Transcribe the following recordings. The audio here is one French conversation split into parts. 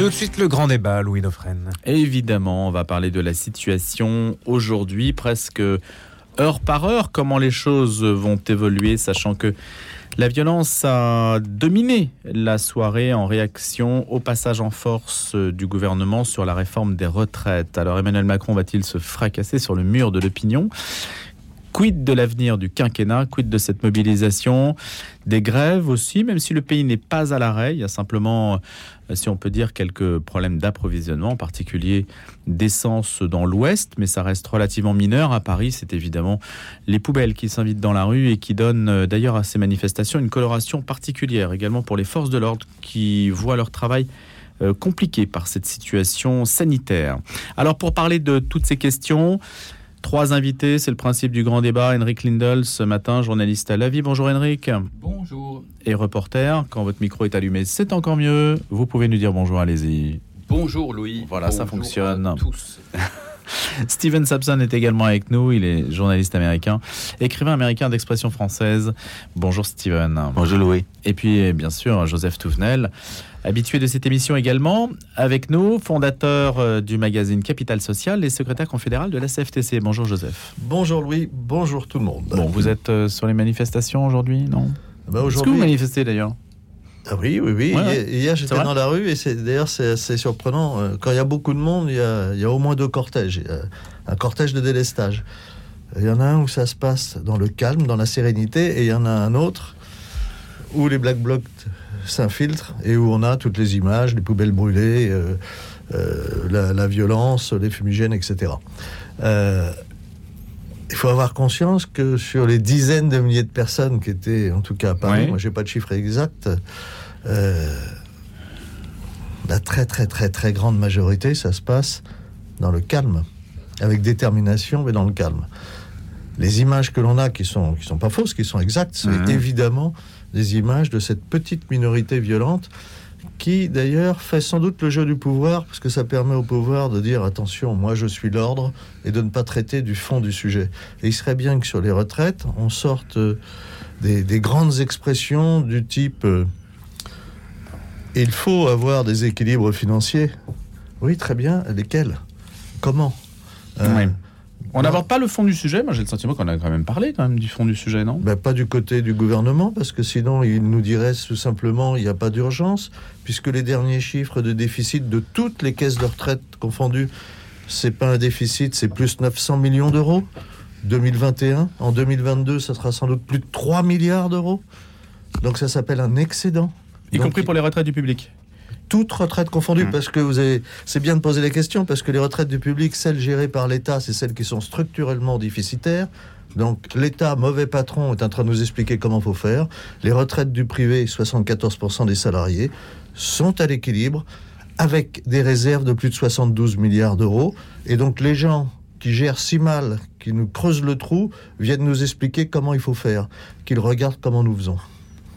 Tout de suite, le grand débat, Louis Dauphren. Évidemment, on va parler de la situation aujourd'hui, presque heure par heure, comment les choses vont évoluer, sachant que la violence a dominé la soirée en réaction au passage en force du gouvernement sur la réforme des retraites. Alors Emmanuel Macron va-t-il se fracasser sur le mur de l'opinion? Quid de l'avenir du quinquennat? Quid de cette mobilisation? Des grèves aussi, même si le pays n'est pas à l'arrêt. Il y a simplement, si on peut dire, quelques problèmes d'approvisionnement, en particulier d'essence dans l'ouest, mais ça reste relativement mineur. À Paris, c'est évidemment les poubelles qui s'invitent dans la rue et qui donnent euh, d'ailleurs à ces manifestations une coloration particulière, également pour les forces de l'ordre qui voient leur travail euh, compliqué par cette situation sanitaire. Alors pour parler de toutes ces questions, Trois invités, c'est le principe du grand débat. Henrik Lindel, ce matin, journaliste à La Vie. Bonjour Henrik. Bonjour. Et reporter, quand votre micro est allumé, c'est encore mieux. Vous pouvez nous dire bonjour, allez-y. Bonjour Louis. Voilà, ça fonctionne. tous. Steven Sapson est également avec nous. Il est journaliste américain, écrivain américain d'expression française. Bonjour Steven. Bonjour Louis. Et puis, bien sûr, Joseph Touvenel, habitué de cette émission également, avec nous, fondateur euh, du magazine Capital Social et secrétaire confédéral de la CFTC. Bonjour Joseph. Bonjour Louis, bonjour tout le monde. Bon, vous êtes euh, sur les manifestations aujourd'hui, non? Bah Est-ce que vous manifestez d'ailleurs? Ah oui, oui, oui. hier, j'étais dans la rue et c'est d'ailleurs c'est assez surprenant. Euh, quand il y a beaucoup de monde, il y a, il y a au moins deux cortèges. un cortège de délestage. Il y en a un où ça se passe dans le calme, dans la sérénité, et il y en a un autre où les Black Blocs s'infiltrent et où on a toutes les images, les poubelles brûlées, euh, euh, la, violence, les fumigènes, etc. Euh, il faut avoir conscience que sur les dizaines de milliers de personnes qui étaient, en tout cas à Paris, moi j'ai pas de chiffre exact, la très très très très grande majorité, ça se passe dans le calme, avec détermination, mais dans le calme. Les images que l'on a qui sont qui sont pas fausses, qui sont exactes, c'est mmh. évidemment des images de cette petite minorité violente qui d'ailleurs fait sans doute le jeu du pouvoir, parce que ça permet au pouvoir de dire attention, moi je suis l'ordre, et de ne pas traiter du fond du sujet. Et il serait bien que sur les retraites, on sorte euh, des, grandes expressions du type euh, il faut avoir des équilibres financiers. Oui, très bien. Lesquels? Comment? Euh, on n'aborde pas le fond du sujet. Moi, j'ai le sentiment qu'on a quand même parlé quand même du fond du sujet, non? Ben, Pas du côté du gouvernement, parce que sinon, il nous dirait tout simplement il n'y a pas d'urgence, puisque les derniers chiffres de déficit de toutes les caisses de retraite confondues, c'est pas un déficit, c'est plus 900 millions d'euros. 2021, en 2022, ça sera sans doute plus de 3 milliards d'euros. Donc ça s'appelle un excédent. Y compris pour les retraites du public toutes retraites confondues, mmh. parce que vous avez, c'est bien de poser les questions, parce que les retraites du public, celles gérées par l'État, c'est celles qui sont structurellement déficitaires. Donc l'État, mauvais patron, est en train de nous expliquer comment faut faire. Les retraites du privé, 74% des salariés, sont à l'équilibre, avec des réserves de plus de 72 milliards d'euros. Et donc les gens qui gèrent si mal, qui nous creusent le trou, viennent nous expliquer comment il faut faire, qu'ils regardent comment nous faisons.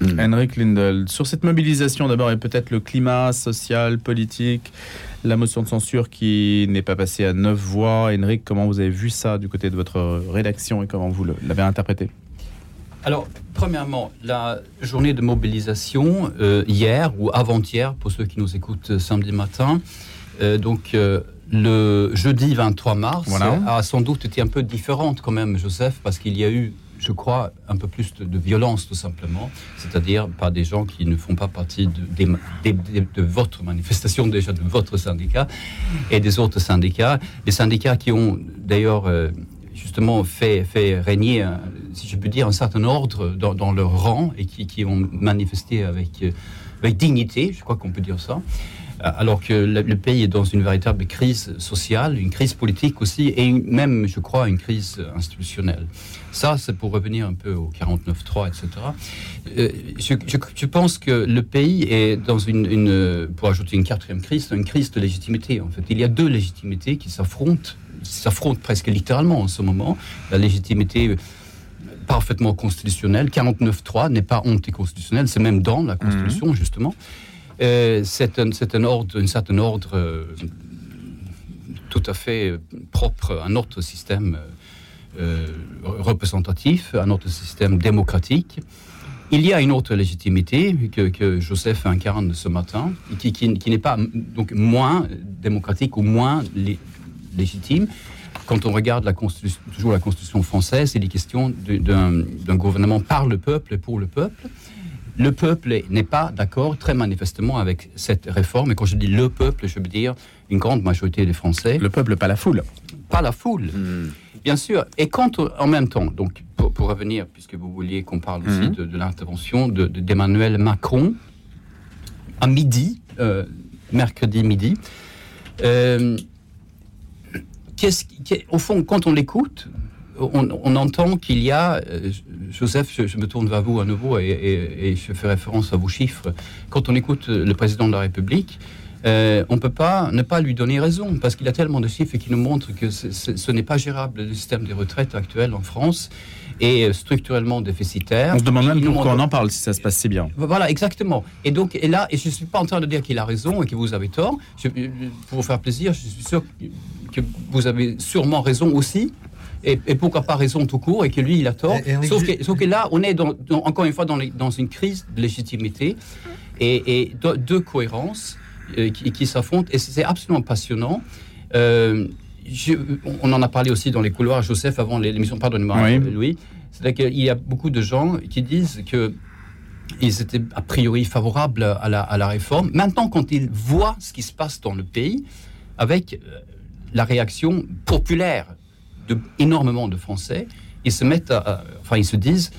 Hmm. Henrik Lindel, sur cette mobilisation d'abord et peut-être le climat social, politique, la motion de censure qui n'est pas passée à neuf voix. Henrik, comment vous avez vu ça du côté de votre rédaction et comment vous l'avez interprété? Alors, premièrement, la journée de mobilisation euh, hier ou avant-hier, pour ceux qui nous écoutent euh, samedi matin, euh, donc le jeudi 23 mars, a sans doute été un peu différente quand même, Joseph, parce qu'il y a eu je crois, un peu plus de, violence, tout simplement, c'est-à-dire par des gens qui ne font pas partie de, votre manifestation, déjà de votre syndicat et des autres syndicats. Les syndicats qui ont d'ailleurs euh, justement fait, fait régner, si je peux dire, un certain ordre dans, leur rang et qui, qui ont manifesté avec, euh, avec dignité, je crois qu'on peut dire ça alors que le, pays est dans une véritable crise sociale, une crise politique aussi, et même, je crois, une crise institutionnelle. Ça, c'est pour revenir un peu au 49-3, etc. Euh, je, pense que le pays est dans une, pour ajouter une quatrième crise, une crise de légitimité, en fait. Il y a deux légitimités qui s'affrontent, s'affrontent presque littéralement en ce moment. La légitimité parfaitement constitutionnelle, 49-3 n'est pas anticonstitutionnel, c'est même dans la Constitution, mmh. justement. Euh, c'est un, un, ordre, euh, tout à fait propre à notre système euh, représentatif, à notre système démocratique. Il y a une autre légitimité que, Joseph incarne ce matin, qui, n'est pas donc moins démocratique ou moins lé- légitime. Quand on regarde toujours la Constitution française, questions de- d'un d'un gouvernement par le peuple et pour le peuple. Le peuple n'est pas d'accord très manifestement avec cette réforme. Et quand je dis le peuple, je veux dire une grande majorité des Français Le peuple, pas la foule. pas la foule, bien sûr. Et quand on- en même temps, donc pour, pour revenir, puisque vous vouliez qu'on parle aussi Mhm. de, de l'intervention de- de- d'Emmanuel Macron à midi, euh, mercredi midi, euh, qu'est-ce au fond, quand on l'écoute, on, on entend qu'il y a, euh, Joseph, je, je me tourne vers vous à nouveau et, et- et je fais référence à vos chiffres. Quand on écoute euh, le président de la République, euh, on ne peut pas ne pas lui donner raison parce qu'il a tellement de chiffres qui nous montrent que ce- n'est pas gérable le système des retraites actuel en France euh, structurellement déficitaire. On se demande même pourquoi on en parle si ça se passe si bien. voilà, exactement. Et donc, et là, et je ne suis pas en train de dire qu'il a raison et que vous avez tort. Je- pour vous faire plaisir, je suis sûr que vous avez sûrement raison aussi. Et, et pourquoi pas raison tout court et que lui, il a tort. Et- et un sauf, que, sauf que là, on est dans- dans- encore une fois dans, les- dans une crise de légitimité et, et de, de cohérence euh, qui, qui s'affrontent. Et c'est absolument passionnant. Euh, je- on en a parlé aussi dans les couloirs, Joseph, avant l'émission, pardonnez-moi, Oui. Louis. C'est-à-dire qu'il y a beaucoup de gens qui disent que ils étaient a priori favorables à la, à la réforme. Maintenant, quand ils voient ce qui se passe dans le pays, avec euh, la réaction populaire de énormément de Français, ils se mettent, à, à- enfin, ils se disent,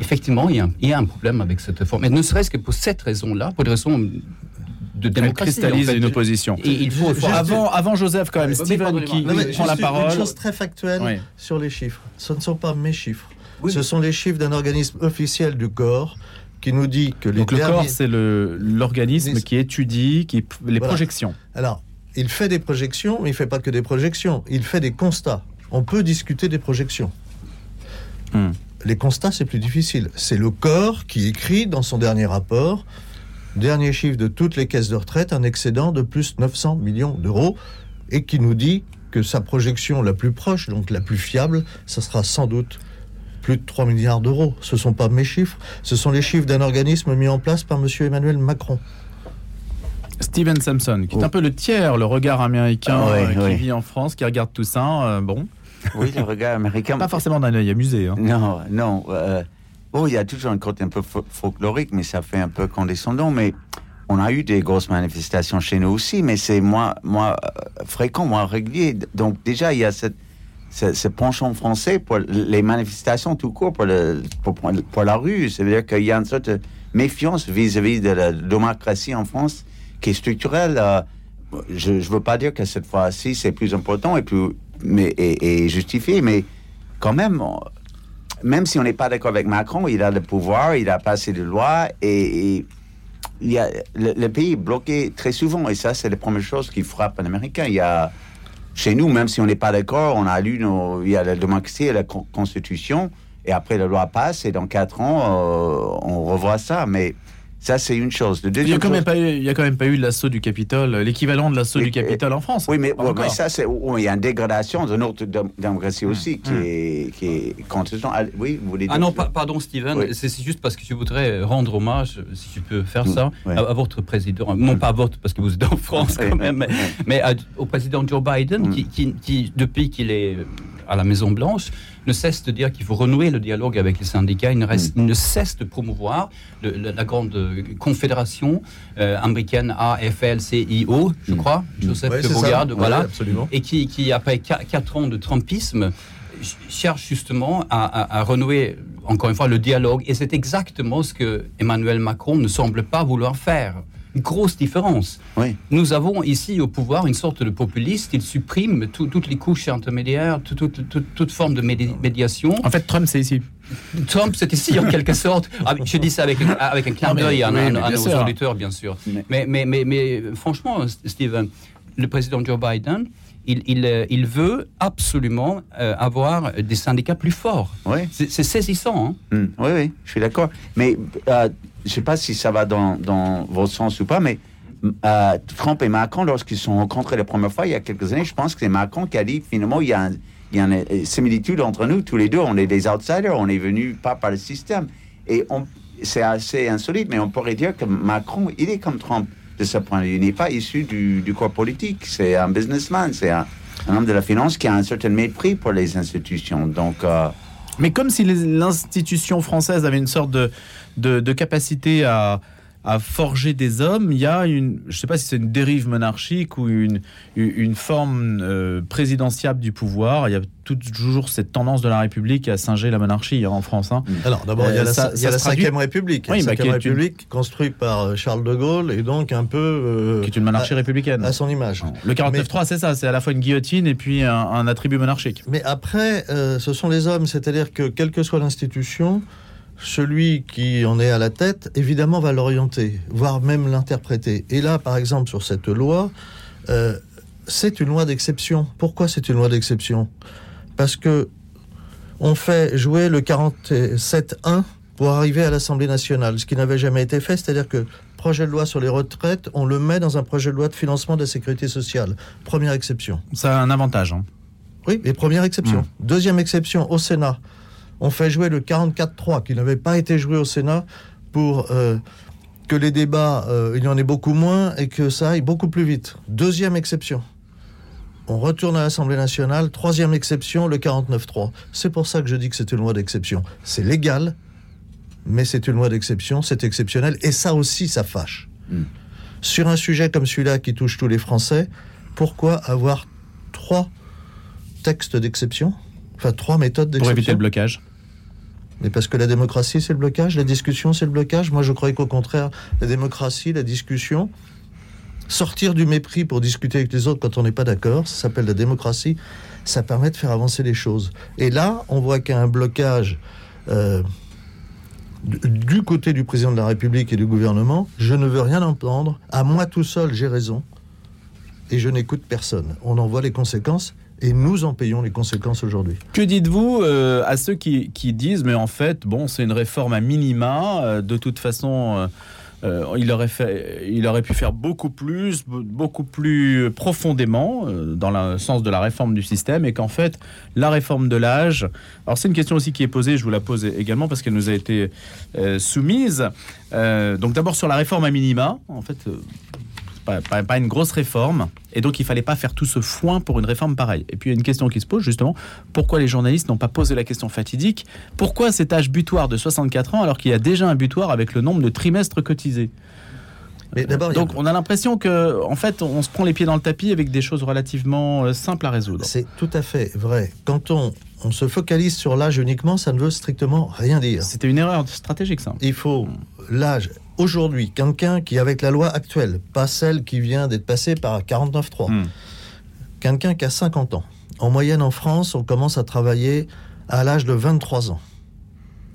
effectivement, il y, a un, il y a un problème avec cette réforme. Et ne serait-ce que pour cette raison-là, pour des raisons de Elle démocratie. cristallise en fait. une opposition. Et il faut, faut- Avant, avant Joseph, quand même, Oui, Steven qui Non, mais prend la parole. Une chose très factuelle Oui. sur les chiffres. Ce ne sont pas mes chiffres. Oui. Ce sont les chiffres d'un organisme officiel du corps qui nous dit que les Donc le corps, c'est le- l'organisme qui étudie qui, les Voilà. projections. Alors, il fait des projections, mais il fait pas que des projections. Il fait des constats. On peut discuter des projections. Hmm. Les constats, c'est plus difficile. C'est le corps qui écrit dans son dernier rapport, dernier chiffre de toutes les caisses de retraite, un excédent de plus 900 millions d'euros, et qui nous dit que sa projection la plus proche, donc la plus fiable, ça sera sans doute plus de 3 milliards d'euros. Ce ne sont pas mes chiffres, ce sont les chiffres d'un organisme mis en place par M. Emmanuel Macron. Steven Sampson, qui est Oh. un peu le tiers, le regard américain Ah ouais, euh, qui ouais. vit en France, qui regarde tout ça. euh, bon, Oui, le regard américain. pas forcément d'un œil amusé. hein. Non, non. euh, bon, il y a toujours un côté un peu fo- folklorique, mais ça fait un peu condescendant. Mais on a eu des grosses manifestations chez nous aussi, mais c'est moins, moins euh, fréquent, moins régulier. Donc déjà, il y a cette, ce, ce penchant français pour les manifestations tout court, pour, le, pour, pour la rue. C'est-à-dire qu'il y a une sorte de méfiance vis-à-vis de la démocratie en France qui est structurelle. euh, je ne veux pas dire que cette fois-ci, c'est plus important et, plus, mais, et, et justifié, mais quand même, même si on n'est pas d'accord avec Macron, il a le pouvoir, il a passé des lois et, il y a, le, pays est bloqué très souvent. Et ça, c'est la première chose qui frappe un Américain. Il y a, chez nous, même si on n'est pas d'accord, on a lu, nos, il y a la démocratie et la con- constitution. Et après, la loi passe et dans quatre ans, euh, on revoit ça. Mais ça, c'est une chose. Le Il n'y a, deuxième quand même chose- pas eu- il y a quand même pas eu l'assaut du Capitole, l'équivalent de l'assaut du Capitole en France. Oui, mais, ouais, ça, c'est. oui, il y a une dégradation de notre dé- démocratie aussi qui, est, qui est contestant. Ah, Oui, vous voulez dire Ah non, pa- pardon Steven, Oui. c'est juste parce que je voudrais rendre hommage, si je peux faire Mm, ça, à, à votre président, non pas à votre parce que vous êtes en France quand même, mais, ouais. mais à- au président Joe Biden qui, qui- qui, depuis qu'il est à la Maison Blanche, ne cesse de dire qu'il faut renouer le dialogue avec les syndicats, il ne, reste- il ne cesse de promouvoir le- la grande euh, confédération euh, américaine AFL-CIO, je Mm. crois, Joseph Ouais, Ouais, voilà absolument. et qui, qui, après qua- quatre ans de Trumpisme, ch- cherche justement à, à- à renouer, encore une fois, le dialogue. Et c'est exactement ce que Emmanuel Macron ne semble pas vouloir faire. Une grosse différence. Oui. Nous avons ici au pouvoir une sorte de populiste. Il supprime tout- toutes les couches intermédiaires, tout- tout- tout- toute forme de médi- médiation. En fait, Trump, c'est ici. Trump, c'est ici en quelque sorte. Ah, je dis ça avec, un- avec un clin d'œil à, oui, à- mais à bien nos sûr. auditeurs, bien sûr. Mais- Mais, mais, mais, mais, franchement, Steven, le président Joe Biden, il, il, euh, il veut absolument euh, avoir des syndicats plus forts. Oui. C'est saisissant. hein. Hmm, oui, oui, je suis d'accord. Mais euh, je ne sais pas si ça va dans, dans votre sens ou pas, mais euh, Trump et Macron, lorsqu'ils se sont rencontrés la première fois il y a quelques années, je pense que c'est Macron qui a dit finalement il y a, un- il y a une similitude entre nous, tous les deux, on est des outsiders, on est venus pas par le système. Et c'est assez insolite, mais on pourrait dire que Macron, il est comme Trump de ce point de vue. Il n'est pas issu du, corps politique. C'est un businessman, c'est un, homme de la finance qui a un certain mépris pour les institutions. Donc, euh, Mais comme si l'institution française avait une sorte de, de capacité à, à forger des hommes, il y a une, je ne sais pas si c'est une dérive monarchique ou une, une forme euh, présidentiable du pouvoir. Il y a toujours cette tendance de la République à singer la monarchie hein, en France. hein. Alors d'abord, il y a Euh, la, ça- y a la traduit- République. Oui, la bah, une- République construite par euh, Charles de Gaulle et donc un peu euh, qui est une monarchie à, républicaine. à son image. Le 49.3, c'est ça, c'est à la fois une guillotine et puis un, un attribut monarchique. Mais après, euh, ce sont les hommes, c'est-à-dire que quelle que soit l'institution, celui qui en est à la tête, évidemment, va l'orienter, voire même l'interpréter. Et là, par exemple, sur cette loi, euh, c'est une loi d'exception. Pourquoi c'est une loi d'exception? Parce que on fait jouer le 47.1 pour arriver à l'Assemblée nationale, ce qui n'avait jamais été fait, c'est-à-dire que projet de loi sur les retraites, on le met dans un projet de loi de financement de la sécurité sociale. Première exception. Ça a un avantage. hein. Oui, et première exception. Mm. Deuxième exception, au Sénat, on fait jouer le 44-3 qui n'avait pas été joué au Sénat pour euh, que les débats, euh, il y en ait beaucoup moins et que ça aille beaucoup plus vite. Deuxième exception. On retourne à l'Assemblée nationale. Troisième exception, le 49-3. C'est pour ça que je dis que c'est une loi d'exception. C'est légal, mais c'est une loi d'exception, c'est exceptionnel, et ça aussi, ça fâche. Mm. Sur un sujet comme celui-là qui touche tous les Français, pourquoi avoir trois textes d'exception? Enfin, trois méthodes Pour éviter d'exception le blocage. Mais parce que la démocratie, c'est le blocage, la discussion, c'est le blocage. Moi, je croyais qu'au contraire, la démocratie, la discussion, sortir du mépris pour discuter avec les autres quand on n'est pas d'accord, ça s'appelle la démocratie, ça permet de faire avancer les choses. Et là, on voit qu'il y a un blocage euh, du- côté du président de la République et du gouvernement. Je ne veux rien entendre. À moi tout seul, j'ai raison. Et je n'écoute personne. On en voit les conséquences. Et nous en payons les conséquences aujourd'hui. Que dites-vous euh, à ceux qui, disent, mais en fait, bon, c'est une réforme à minima, euh, de toute façon, euh, il, aurait fait, il aurait pu faire beaucoup plus, be- beaucoup plus profondément, dans le sens de la réforme du système, et qu'en fait, la réforme de l'âge, alors c'est une question aussi qui est posée, je vous la pose également parce qu'elle nous a été soumise. Donc d'abord sur la réforme à minima, en fait, pas, pas- pas une grosse réforme, et donc il fallait pas faire tout ce foin pour une réforme pareille. Et puis il y a une question qui se pose justement, pourquoi les journalistes n'ont pas posé la question fatidique? Pourquoi cet âge butoir de 64 ans alors qu'il y a déjà un butoir avec le nombre de trimestres cotisés? Mais a- Donc on a l'impression que en fait on se prend les pieds dans le tapis avec des choses relativement euh, simples à résoudre. C'est tout à fait vrai. Quand on, on se focalise sur l'âge uniquement, ça ne veut strictement rien dire. C'était une erreur stratégique ça. Il faut l'âge. Aujourd'hui, quelqu'un qui, avec la loi actuelle, pas celle qui vient d'être passée par 49.3, Hmm. quelqu'un qui a 50 ans. En moyenne en France, on commence à travailler à l'âge de 23 ans.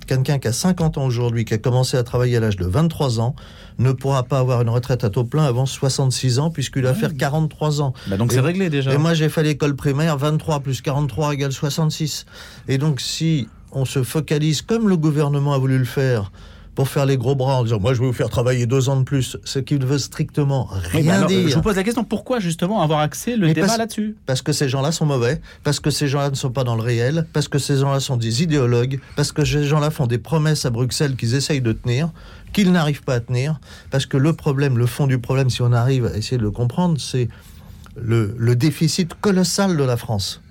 Quelqu'un qui a 50 ans aujourd'hui, qui a commencé à travailler à l'âge de 23 ans, ne pourra pas avoir une retraite à taux plein avant 66 ans, puisqu'il va faire 43 ans. Bah donc c'est réglé déjà. Et moi, j'ai fait l'école primaire, 23 plus 43 égale 66. Et donc, si on se focalise, comme le gouvernement a voulu le faire, pour faire les gros bras en disant, moi, je vais vous faire travailler deux ans de plus, ce qui ne veut strictement Oui, mais rien alors, euh, dire. Je vous pose la question pourquoi justement avoir axé le Mais débat là-dessus? Parce que ces gens-là sont mauvais, parce que ces gens-là ne sont pas dans le réel, parce que ces gens-là sont des idéologues, parce que ces gens-là font des promesses à Bruxelles qu'ils essayent de tenir, qu'ils n'arrivent pas à tenir, parce que le problème, le fond du problème, si on arrive à essayer de le comprendre, c'est le, le déficit colossal de la France.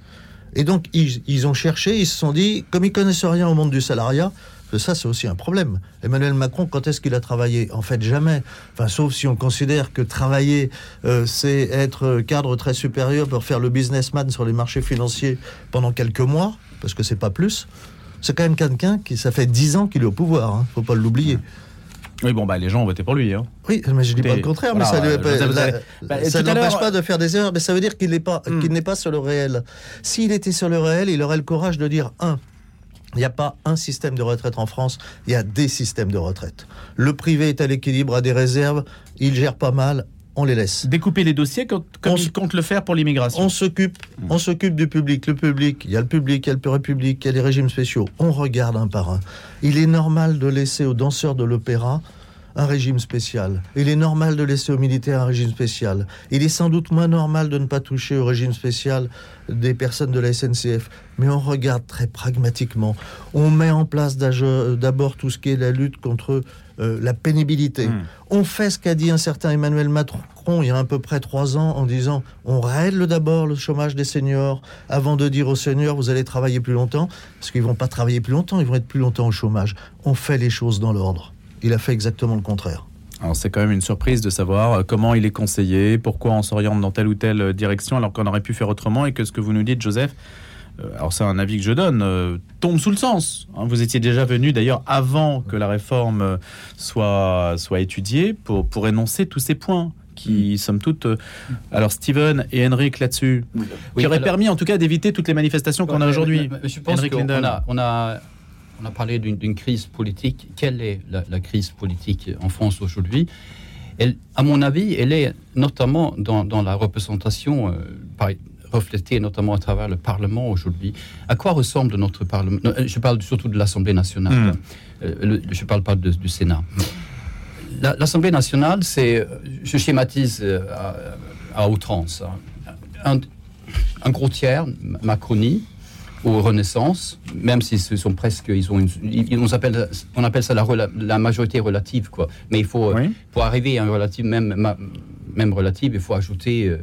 Et donc, ils, ils ont cherché, ils se sont dit, comme ils connaissent rien au monde du salariat, que ça, c'est aussi un problème. Emmanuel Macron, quand est-ce qu'il a travaillé? En fait, jamais. Enfin, sauf si on considère que travailler, euh, c'est être cadre très supérieur pour faire le businessman sur les marchés financiers pendant quelques mois, parce que c'est pas plus. C'est quand même quelqu'un qui, ça fait dix ans qu'il est au pouvoir, hein, faut pas l'oublier. Oui, bon, bah les gens ont voté pour lui. Hein. Oui, mais je dis pas le contraire, voilà, mais ça euh, ne avez- avez- bah, n'empêche l'heure- pas de faire des erreurs, mais ça veut dire qu'il n'est pas, Hmm. qu'il n'est pas sur le réel. S'il était sur le réel, il aurait le courage de dire un. Il n'y a pas un système de retraite en France, il y a des systèmes de retraite. Le privé est à l'équilibre, a des réserves, il gère pas mal, on les laisse. Découper les dossiers comme, comme On compte le faire pour l'immigration. On s'occupe, on s'occupe du public. Le public, il y a le public, il y a le république, il y a les régimes spéciaux. On regarde un par un. Il est normal de laisser aux danseurs de l'opéra un régime spécial. Il est normal de laisser aux militaires un régime spécial. Il est sans doute moins normal de ne pas toucher au régime spécial des personnes de la SNCF. Mais on regarde très pragmatiquement. On met en place d'abord tout ce qui est la lutte contre euh, la pénibilité. Hmm. On fait ce qu'a dit un certain Emmanuel Macron il y a à peu près trois ans en disant on règle d'abord le chômage des seniors avant de dire aux seniors vous allez travailler plus longtemps parce qu'ils vont pas travailler plus longtemps, ils vont être plus longtemps au chômage. On fait les choses dans l'ordre. Il a fait exactement le contraire. Alors c'est quand même une surprise de savoir euh, comment il est conseillé, pourquoi on s'oriente dans telle ou telle euh, direction alors qu'on aurait pu faire autrement et que ce que vous nous dites Joseph, euh, alors c'est un avis que je donne, tombe sous le sens. Hein. Vous étiez déjà venu d'ailleurs avant que la réforme soit, soit étudiée pour, pour énoncer tous ces points qui, mm. somme toute. alors, Steven et Henrik là-dessus, qui aurait permis en tout cas d'éviter toutes les manifestations qu'on a aujourd'hui. Je pense qu'on a, on a, on a parlé d'une crise politique. Quelle est la, crise politique en France aujourd'hui? À mon avis, elle est notamment dans, la représentation, euh, reflétée notamment à travers le Parlement aujourd'hui. À quoi ressemble notre Parlement? Euh, Je parle surtout de l'Assemblée nationale. Hmm. Euh, je ne parle pas du Sénat. L'Assemblée nationale, c'est, je schématise à, outrance, un, un, gros tiers, Macronie, aux Renaissance, même s'ils sont presque, ils ont une, on, appelle, on appelle ça la, la, majorité relative, quoi. Mais il faut, pour arriver à un relative, même, même relative, il faut ajouter euh,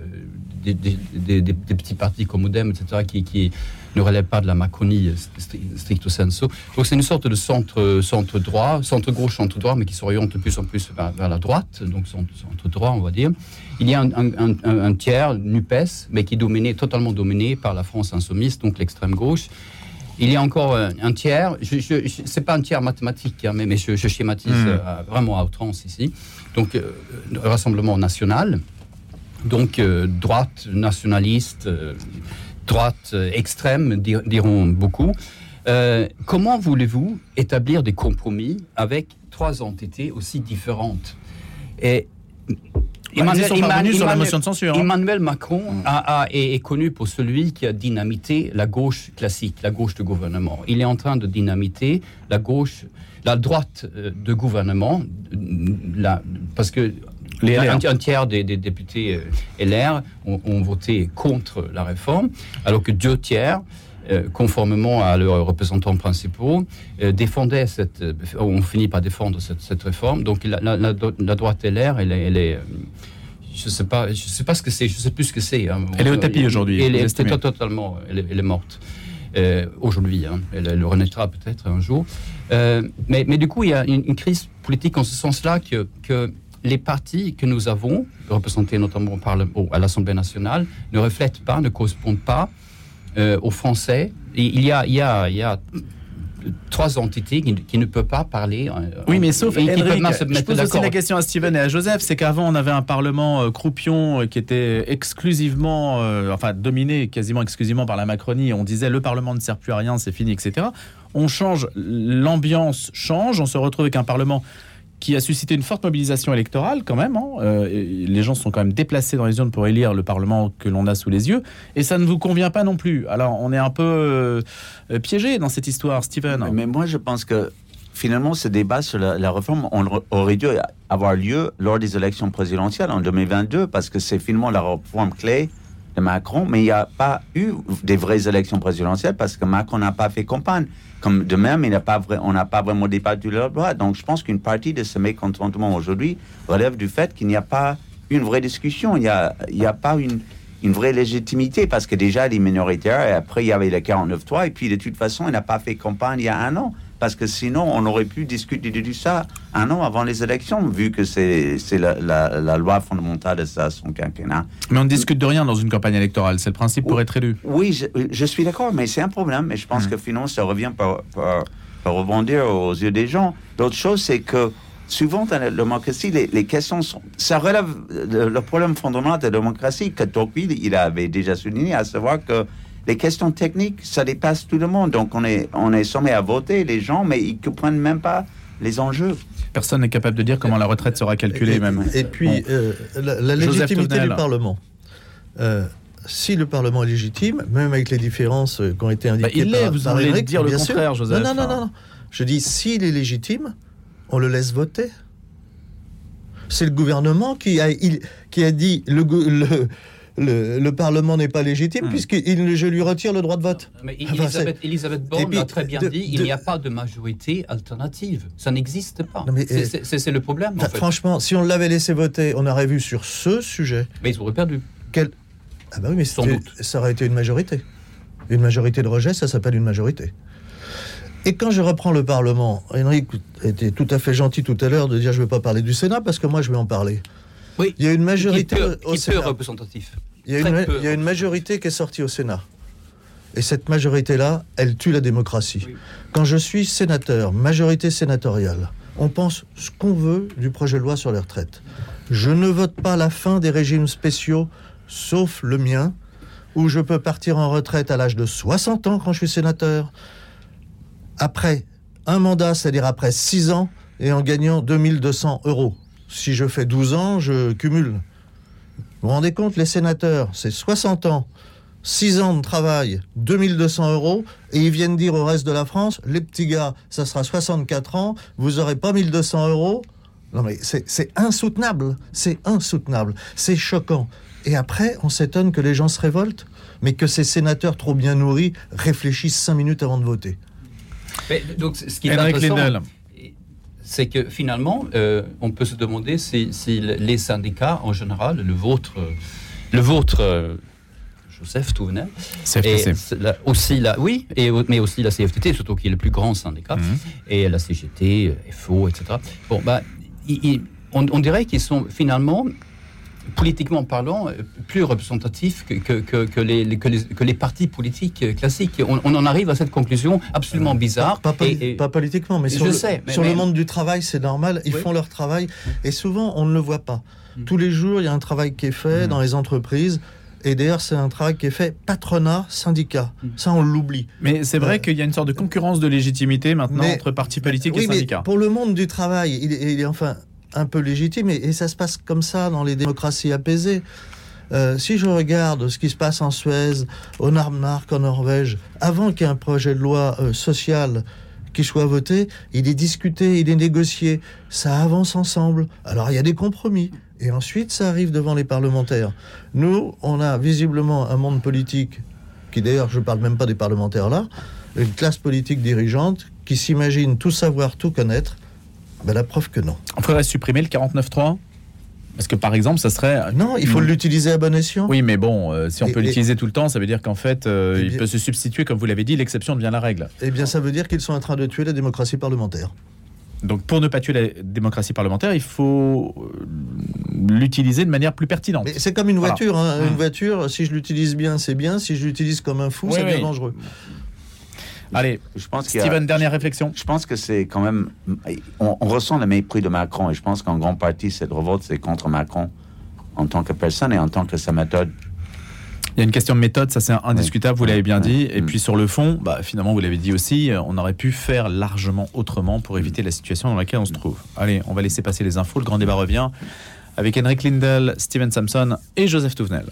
des, des, des, petits partis comme Modem, etc., qui, qui ne relève pas de la Macronie stricto sensu. Donc c'est une sorte de centre, centre droit, centre gauche, centre droit, mais qui s'oriente de plus en plus vers, la droite, donc centre, centre, droit, on va dire. Il y a un, tiers, NUPES, mais qui est dominé, totalement dominé par la France insoumise, donc l'extrême gauche. Il y a encore un, tiers, je, je, pas un tiers mathématique, hein, mais, mais je, schématise hmm. euh, vraiment à outrance ici. Donc, euh, Rassemblement national, donc euh, droite, nationaliste, droite euh, extrême, diront beaucoup. Euh, comment voulez-vous établir des compromis avec trois entités aussi différentes? Et Emmanuel, sur la motion de censure. Hein. Emmanuel Macron a, est, connu pour celui qui a dynamité la gauche classique, la gauche de gouvernement. Il est en train de dynamiter la gauche, la droite euh, de gouvernement, la, parce que un, tiers des, députés euh, LR ont, voté contre la réforme, alors que deux tiers, euh, conformément à leurs représentants principaux, euh, défendaient cette, ont fini par défendre cette, réforme. Donc la, droite LR, elle, elle est je sais pas, je sais pas ce que c'est, je sais plus ce que c'est. Hein. Elle est au tapis aujourd'hui. Elle, est totalement, elle est, morte aujourd'hui. Hein. Elle, renaîtra peut-être un jour. mais, mais, du coup, il y a une, crise politique en ce sens-là que, que les partis que nous avons, représentés notamment par à l'Assemblée nationale, ne reflètent pas, ne correspondent pas euh, aux Français. il, y a, il, y a, il y a trois entités qui, ne peuvent pas parler. Euh, oui, mais sauf Henrik, je pose aussi la question à Steven et à Joseph, c'est qu'avant on avait un parlement euh, croupion qui était exclusivement, enfin dominé quasiment exclusivement par la Macronie. On disait le parlement ne sert plus à rien, c'est fini, etc. On change, l'ambiance change, on se retrouve avec un parlement qui a suscité une forte mobilisation électorale quand même. Hein. Euh, les gens sont quand même déplacés dans les zones pour élire le Parlement que l'on a sous les yeux. Et ça ne vous convient pas non plus. Alors on est un peu euh, piégé dans cette histoire, Stephen. Mais, moi je pense que finalement ce débat sur la, réforme aurait dû avoir lieu lors des élections présidentielles en 2022 parce que c'est finalement la réforme clé de Macron, mais il n'y a pas eu des vraies élections présidentielles parce que Macron n'a pas fait campagne. Comme de même, il pas vrai, on n'a pas vraiment débattu de leur droit. Donc je pense qu'une partie de ce mécontentement aujourd'hui relève du fait qu'il n'y a pas une vraie discussion, il n'y a, a pas une, une vraie légitimité parce que déjà les minoritaires, et après il y avait le 49-3, et puis de toute façon, il n'a pas fait campagne il y a un an parce que sinon, on aurait pu discuter de ça un an avant les élections, vu que c'est la, loi fondamentale de ça, son quinquennat. Mais on ne discute de rien dans une campagne électorale, c'est le principe pour être élu. Oui, je, suis d'accord, mais c'est un problème, et je pense mmh. que finalement, ça revient par, rebondir aux yeux des gens. L'autre chose, c'est que souvent dans la démocratie, les, questions sont. Ça relève le, problème fondamental de la démocratie que Tocqueville il avait déjà souligné, à savoir que les questions techniques, ça dépasse tout le monde. Donc on est, on est sommé à voter, les gens, mais ils ne comprennent même pas les enjeux. Personne n'est capable de dire comment la retraite sera calculée et, même. Et puis, euh, la, légitimité du Parlement. Euh, si le Parlement est légitime, même avec les différences euh, qui ont été indiquées bah, il vous allez dire le contraire, Joseph. Non, non, non, non. Je dis, s'il est légitime, on le laisse voter. C'est le gouvernement qui a, il, qui a dit le, le, le Parlement n'est pas légitime Hmm. puisque je lui retire le droit de vote. Mais Ah bah, Elisabeth, Elisabeth Borne l'a très bien de- dit, il de- n'y a pas de majorité alternative. Ça n'existe pas. Non, mais, C'est- euh, c'est le problème, en Enfin, fait. Franchement, si on l'avait laissé voter, on aurait vu sur ce sujet Mais ils auraient perdu. quel. Ah bah oui, mais Sans doute. ça aurait été une majorité. Une majorité de rejet, ça s'appelle une majorité. Et quand je reprends le Parlement, Henrik était tout à fait gentil tout à l'heure de dire je ne vais pas parler du Sénat parce que moi je vais en parler. Oui. Il y a une Qui est majorité peu, au qui est peu Sénat. représentatif. Il y, a une, peu. il y a une majorité qui est sortie au Sénat. Et cette majorité-là, elle tue la démocratie. Oui. Quand je suis sénateur, majorité sénatoriale, on pense ce qu'on veut du projet de loi sur les retraites. Je ne vote pas la fin des régimes spéciaux, sauf le mien, où je peux partir en retraite à l'âge de 60 ans quand je suis sénateur, après un mandat, c'est-à-dire après 6 ans, et en gagnant 2200 euros. Si je fais 12 ans, je cumule. Vous vous rendez compte, les sénateurs, c'est 60 ans, 6 ans de travail, 2200 euros, et ils viennent dire au reste de la France, les petits gars, ça sera 64 ans, vous aurez pas 1200 euros. Non mais c'est insoutenable, c'est insoutenable, c'est choquant. Et après, on s'étonne que les gens se révoltent, mais que ces sénateurs trop bien nourris réfléchissent 5 minutes avant de voter. Mais, donc, ce qui est Henrik intéressant, Lindell. C'est que finalement, euh, on peut se demander si, si les syndicats, en général, le vôtre, le vôtre euh, Joseph Touvenel, et CFTC. c'est la- aussi la, oui, et, mais aussi la CFTT, surtout qui est le plus grand syndicat, Mhm. et la CGT, euh, FO, etc. Bon, bah, on dirait qu'ils sont finalement, politiquement parlant, euh, plus représentatifs que, que, que, que les, les- que, les, que les partis politiques euh, classiques. On, on en arrive à cette conclusion absolument bizarre. Pas, poli- et- et- pas politiquement, mais Je sur, le, sais, mais- sur mais- le monde du travail, c'est normal. Ils Oui. font leur travail. Et souvent, on ne le voit pas. Mm. Tous les jours, il y a un travail qui est fait Mm. dans les entreprises. Et d'ailleurs, c'est un travail qui est fait patronat, syndicat. Mm. Ça, on l'oublie. Mais c'est vrai Euh, qu'il y a une sorte de concurrence de légitimité maintenant mais- entre partis politiques Oui, et mais syndicats. pour le monde du travail, il est, il est enfin un peu légitime. Et, ça se passe comme ça dans les démocraties apaisées. Euh, si je regarde ce qui se passe en Suède, au Danemark, en Norvège, avant qu'il y ait un projet de loi euh, social qui soit voté, il est discuté, il est négocié, ça avance ensemble. Alors il y a des compromis. Et ensuite, ça arrive devant les parlementaires. Nous, on a visiblement un monde politique, qui d'ailleurs, je ne parle même pas des parlementaires là, une classe politique dirigeante qui s'imagine tout savoir, tout connaître. Ben, la preuve que non. On faudrait supprimer le 49.3 Parce que par exemple, ça serait. Non, il faut Mm. l'utiliser à bon escient. Oui, mais bon, euh, si on Et- peut et- l'utiliser tout le temps, ça veut dire qu'en fait, euh, Eh il bien- peut se substituer, comme vous l'avez dit, l'exception devient la règle. Eh bien, ça veut dire qu'ils sont en train de tuer la démocratie parlementaire. Donc, pour ne pas tuer la démocratie parlementaire, il faut euh, l'utiliser de manière plus pertinente. Mais c'est comme une Voilà. voiture. hein. Mm. Une voiture, si je l'utilise bien, c'est bien. Si je l'utilise comme un fou, Oui, devient oui. dangereux. Allez, Je pense a- Steven, dernière réflexion. Je pense que c'est quand même. On, on ressent le mépris de Macron et je pense qu'en grande partie, cette révolte, c'est contre Macron en tant que personne et en tant que sa méthode. Il y a une question de méthode, ça c'est indiscutable, vous l'avez bien dit. Et Mm. puis sur le fond, bah, finalement, vous l'avez dit aussi, on aurait pu faire largement autrement pour éviter la situation dans laquelle on se trouve. Allez, on va laisser passer les infos. Le grand débat revient avec Henrik Lindell, Steven Samson et Joseph Touvenel.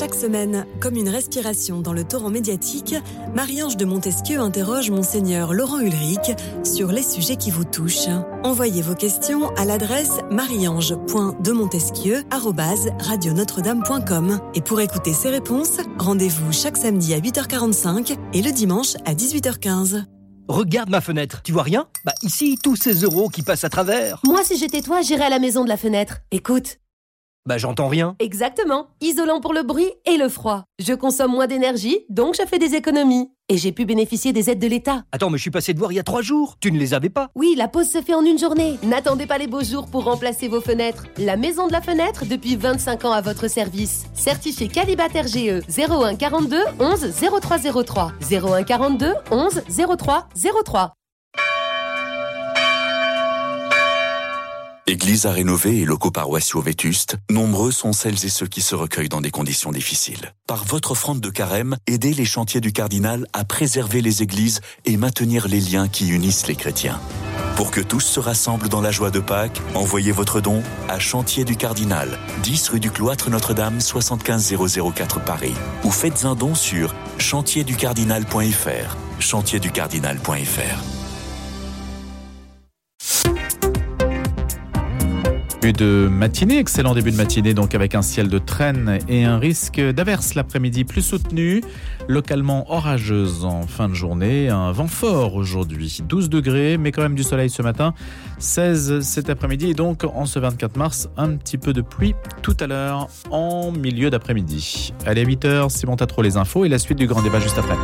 Chaque semaine, comme une respiration dans le torrent médiatique, Marie-Ange de Montesquieu interroge Monseigneur Laurent Ulrich sur les sujets qui vous touchent. Envoyez vos questions à l'adresse marie-ange.demontesquieu.com Et pour écouter ces réponses, rendez-vous chaque samedi à 8h45 et le dimanche à 18h15. Regarde ma fenêtre, tu vois rien? Bah ici, tous ces euros qui passent à travers. Moi, si j'étais toi, j'irais à la maison de la fenêtre. Écoute. Bah j'entends rien. Exactement. Isolant pour le bruit et le froid. Je consomme moins d'énergie, donc je fais des économies. Et j'ai pu bénéficier des aides de l'État. Attends, mais je suis passé de voir il y a trois jours. Tu ne les avais pas Oui, la pause se fait en une journée. N'attendez pas les beaux jours pour remplacer vos fenêtres. La maison de la fenêtre depuis 25 ans à votre service. Certifié Calibat RGE 01 42 11 0303. 01 42 11 03 03. Église à rénover et locaux paroissiaux vétustes, nombreux sont celles et ceux qui se recueillent dans des conditions difficiles. Par votre offrande de carême, aidez les chantiers du cardinal à préserver les églises et maintenir les liens qui unissent les chrétiens. Pour que tous se rassemblent dans la joie de Pâques, envoyez votre don à Chantier du Cardinal, 10 rue du Cloître Notre-Dame, 75004 Paris. Ou faites un don sur chantierducardinal.fr. Chantierducardinal.fr. Début de matinée, excellent début de matinée, donc avec un ciel de traîne et un risque d'averse l'après-midi plus soutenu, localement orageuse en fin de journée, un vent fort aujourd'hui, 12 degrés, mais quand même du soleil ce matin, 16 cet après-midi et donc en ce 24 mars, un petit peu de pluie tout à l'heure en milieu d'après-midi. Allez à 8h, Simon trop les infos et la suite du grand débat juste après.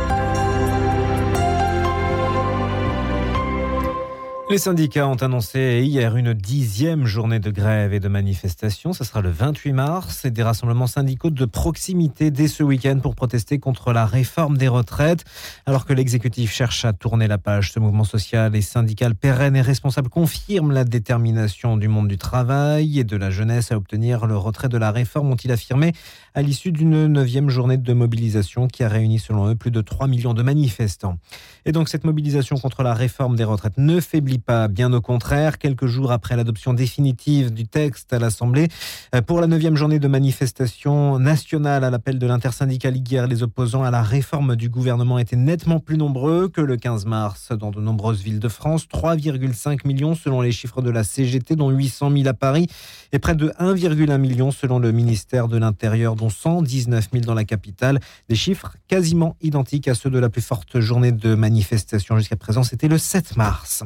Les syndicats ont annoncé hier une dixième journée de grève et de manifestation. Ce sera le 28 mars et des rassemblements syndicaux de proximité dès ce week-end pour protester contre la réforme des retraites. Alors que l'exécutif cherche à tourner la page, ce mouvement social et syndical pérenne et responsable confirme la détermination du monde du travail et de la jeunesse à obtenir le retrait de la réforme, ont-ils affirmé à l'issue d'une neuvième journée de mobilisation qui a réuni selon eux plus de 3 millions de manifestants. Et donc cette mobilisation contre la réforme des retraites ne faiblit pas, bien au contraire, quelques jours après l'adoption définitive du texte à l'Assemblée. Euh, pour la neuvième journée de manifestation nationale à l'appel de l'intersyndicale hier, les opposants à la réforme du gouvernement étaient nettement plus nombreux que le 15 mars dans de nombreuses villes de France. 3,5 millions selon les chiffres de la CGT, dont 800 000 à Paris, et près de 1,1 million selon le ministère de l'Intérieur, dont 119 000 dans la capitale. Des chiffres quasiment identiques à ceux de la plus forte journée de manifestation jusqu'à présent, c'était le 7 mars.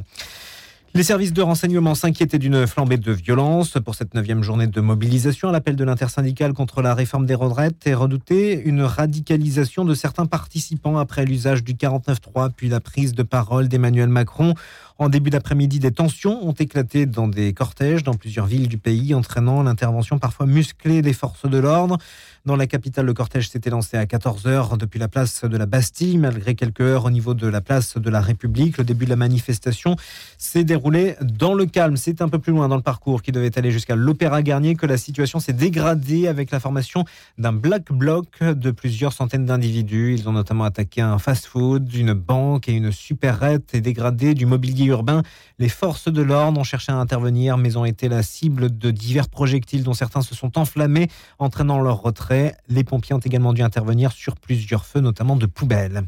Les services de renseignement s'inquiétaient d'une flambée de violence pour cette neuvième journée de mobilisation à l'appel de l'intersyndicale contre la réforme des retraites et redoutaient une radicalisation de certains participants après l'usage du 49.3 puis la prise de parole d'Emmanuel Macron. En début d'après-midi, des tensions ont éclaté dans des cortèges dans plusieurs villes du pays, entraînant l'intervention parfois musclée des forces de l'ordre. Dans la capitale, le cortège s'était lancé à 14h depuis la place de la Bastille, malgré quelques heures au niveau de la place de la République. Le début de la manifestation s'est déroulé dans le calme. C'est un peu plus loin dans le parcours qui devait aller jusqu'à l'Opéra Garnier que la situation s'est dégradée avec la formation d'un black bloc de plusieurs centaines d'individus. Ils ont notamment attaqué un fast-food, une banque et une supérette et dégradé du mobilier Les forces de l'ordre ont cherché à intervenir, mais ont été la cible de divers projectiles dont certains se sont enflammés, entraînant leur retrait. Les pompiers ont également dû intervenir sur plusieurs feux, notamment de poubelles.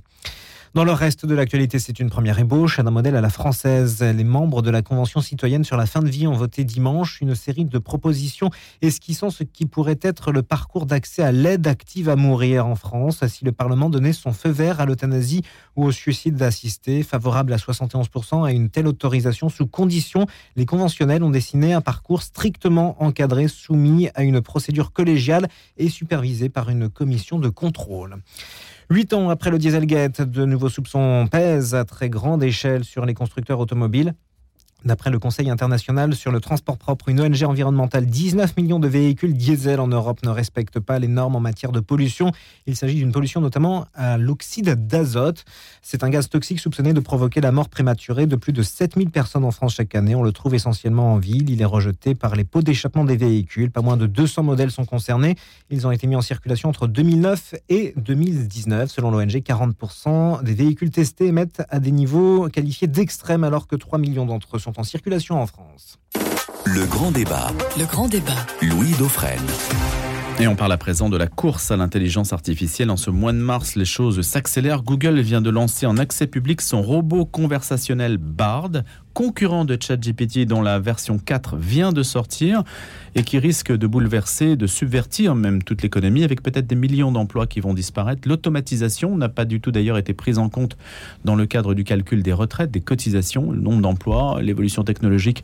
Dans le reste de l'actualité, c'est une première ébauche d'un modèle à la française. Les membres de la Convention citoyenne sur la fin de vie ont voté dimanche une série de propositions esquissant ce qui pourrait être le parcours d'accès à l'aide active à mourir en France si le Parlement donnait son feu vert à l'euthanasie ou au suicide assisté. Favorable à 71% à une telle autorisation sous condition, les conventionnels ont dessiné un parcours strictement encadré, soumis à une procédure collégiale et supervisé par une commission de contrôle. Huit ans après le Dieselgate, de nouveaux soupçons pèsent à très grande échelle sur les constructeurs automobiles. D'après le Conseil international sur le transport propre, une ONG environnementale, 19 millions de véhicules diesel en Europe ne respectent pas les normes en matière de pollution. Il s'agit d'une pollution notamment à l'oxyde d'azote. C'est un gaz toxique soupçonné de provoquer la mort prématurée de plus de 7000 personnes en France chaque année. On le trouve essentiellement en ville. Il est rejeté par les pots d'échappement des véhicules. Pas moins de 200 modèles sont concernés. Ils ont été mis en circulation entre 2009 et 2019. Selon l'ONG, 40% des véhicules testés émettent à des niveaux qualifiés d'extrêmes alors que 3 millions d'entre eux sont en circulation en France. Le grand débat. Le grand débat. Louis Dauphren. Et on parle à présent de la course à l'intelligence artificielle. En ce mois de mars, les choses s'accélèrent. Google vient de lancer en accès public son robot conversationnel Bard, concurrent de ChatGPT dont la version 4 vient de sortir et qui risque de bouleverser, de subvertir même toute l'économie avec peut-être des millions d'emplois qui vont disparaître. L'automatisation n'a pas du tout d'ailleurs été prise en compte dans le cadre du calcul des retraites, des cotisations, le nombre d'emplois, l'évolution technologique,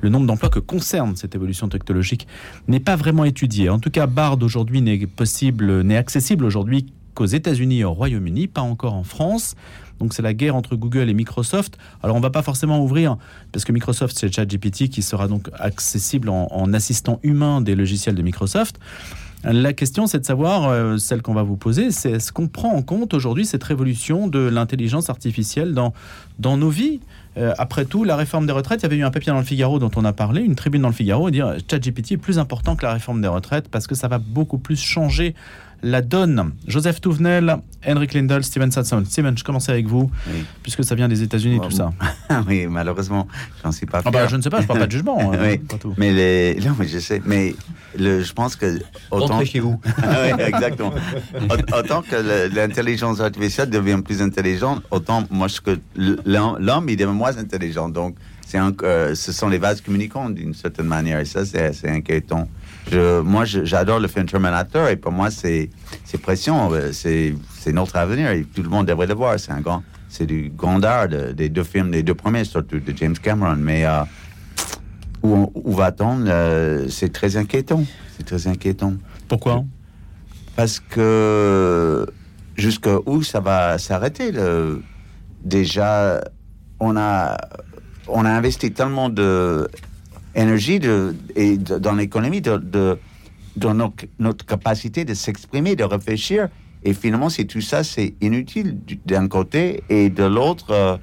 le nombre d'emplois que concerne cette évolution technologique n'est pas vraiment étudié. En tout cas, Bard aujourd'hui n'est possible, n'est accessible aujourd'hui qu'aux États-Unis et au Royaume-Uni, pas encore en France. Donc c'est la guerre entre Google et Microsoft. Alors on va pas forcément ouvrir, parce que Microsoft c'est ChatGPT qui sera donc accessible en, assistant humain des logiciels de Microsoft. La question c'est de savoir, euh, celle qu'on va vous poser, c'est est-ce qu'on prend en compte aujourd'hui cette révolution de l'intelligence artificielle dans, dans nos vies? Euh, après tout, la réforme des retraites, il y avait eu un papier dans le Figaro dont on a parlé, une tribune dans le Figaro, et dire ChatGPT est plus important que la réforme des retraites parce que ça va beaucoup plus changer la donne. Joseph Touvenel, Henrik Lindell, Steven Satson. Steven, je commence avec vous, Oui. puisque ça vient des États-Unis, tout ça. oui, malheureusement, j'en suis pas fier. bah, je ne sais pas, je parle pas de jugement. euh, Oui. pas tout. Mais les... Non, mais je sais. Mais le, je pense que autant chez vous. Ah oui, exactement. Aut- Autant que l'intelligence artificielle devient plus intelligente, autant moi je que l'homme, il devient moins intelligent. Donc, un- euh, ce sont les vases communicants d'une certaine manière. Et ça, c'est c'est inquiétant. Je, moi, j'adore le film Terminator et pour moi, c'est c'est pression. euh, C'est c'est notre avenir et tout le monde devrait le voir. C'est un grand, c'est du grand art de- des deux films, des deux premiers surtout de James Cameron. Mais euh, où, où va-t-on euh, C'est très inquiétant. C'est très inquiétant. Pourquoi? Parce que jusqu'où ça va s'arrêter. Déjà, on a, on a investi tellement de énergie de, et dans l'économie, de, de- dans notre, capacité de s'exprimer, de réfléchir. Et finalement, c'est tout ça, c'est inutile du- d'un côté et de l'autre. euh,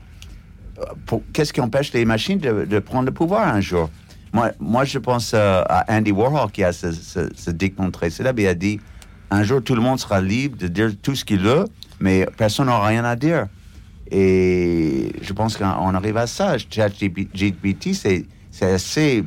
Qu'est-ce qui empêche les machines de, de prendre le pouvoir un jour? Moi, moi, je pense euh, à Andy Warhol qui a ce, ce, ce célèbre. Il a dit un jour, tout le monde sera libre de dire tout ce qu'il veut, mais personne n'aura rien à dire. Et je pense qu'on on arrive à ça. ChatGPT, c'est c'est assez,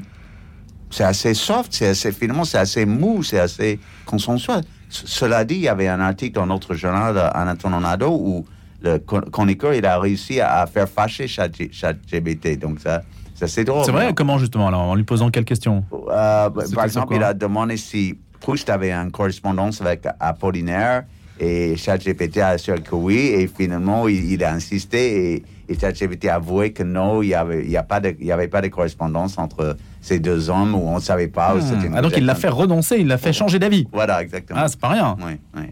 c'est assez soft, c'est assez finalement, c'est assez mou, c'est assez consensuel. C- Cela dit, il y avait un article dans notre journal euh, Anatole Nado où le chron- chroniqueur il a réussi à, faire fâcher Chat- ChatGPT. Donc ça, ça c'est drôle. C'est vrai, comment justement alors En lui posant quelle question? Euh, C'était par exemple, il a demandé si Proust avait une correspondance avec Apollinaire et ChatGPT a assuré que oui. Et finalement, il, il a insisté et, et ChatGPT a avoué que non, il n'y avait, il y a pas de- il y avait pas de correspondance entre ces deux hommes où on ne savait pas. une Ah, donc il l'a fait renoncer, il l'a fait changer d'avis. Voilà, exactement. Ah, c'est pas rien. Oui, oui.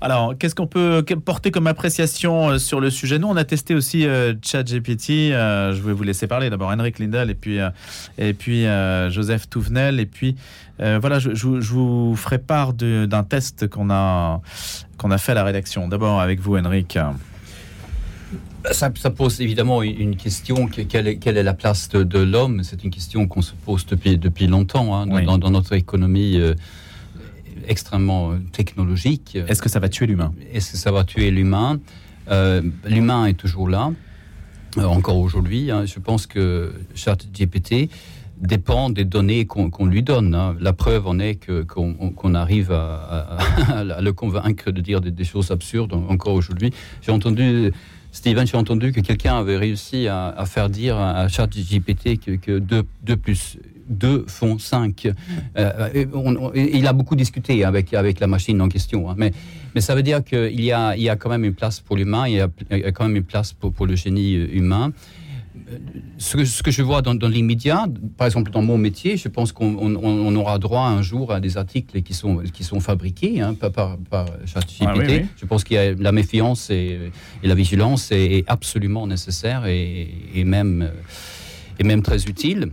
Alors, qu'est-ce qu'on peut porter comme appréciation euh, sur le sujet? Nous, on a testé aussi euh, ChatGPT. euh, je vais vous laisser parler. D'abord, Henrik Lindahl et puis, euh, et puis Joseph Touvenel. Et puis, voilà, je, je vous- je vous ferai part d'un test qu'on a, qu'on a fait à la rédaction. D'abord, avec vous, Henrik. Ça, ça pose évidemment une question, que- quelle est, quelle est la place de, de l'homme? C'est une question qu'on se pose depuis, depuis longtemps hein, dans, Oui. dans- dans notre économie extrêmement euh, technologique. Est-ce que ça va tuer l'humain? Est-ce que ça va tuer l'humain? Euh, L'humain est toujours là, euh, encore aujourd'hui. hein. Je pense que ChatGPT dépend des données qu'on lui donne. hein. La preuve en est que- qu'on arrive à, à- à le convaincre de dire des, des choses absurdes en- encore aujourd'hui. J'ai entendu, Steven, j'ai entendu que quelqu'un avait réussi à, à faire dire à ChatGPT que, que 2, 2 plus 2 font 5. Euh, et on- on- et il a beaucoup discuté avec, avec la machine en question. hein. Mais, mais ça veut dire qu'il y a, il y a quand même une place pour l'humain, il, y a- il y a quand même une place pour, pour le génie euh, humain. Euh, Ce que, ce que je vois dans, dans l'immédiat, par exemple dans mon métier, je pense qu'on on- on aura droit un jour à des articles qui sont, qui sont fabriqués hein, par, par, par ChatGPT. Ah oui, oui. Je pense qu'il y a la méfiance et, et la vigilance est, est absolument nécessaire et, et même, euh, et même très utile.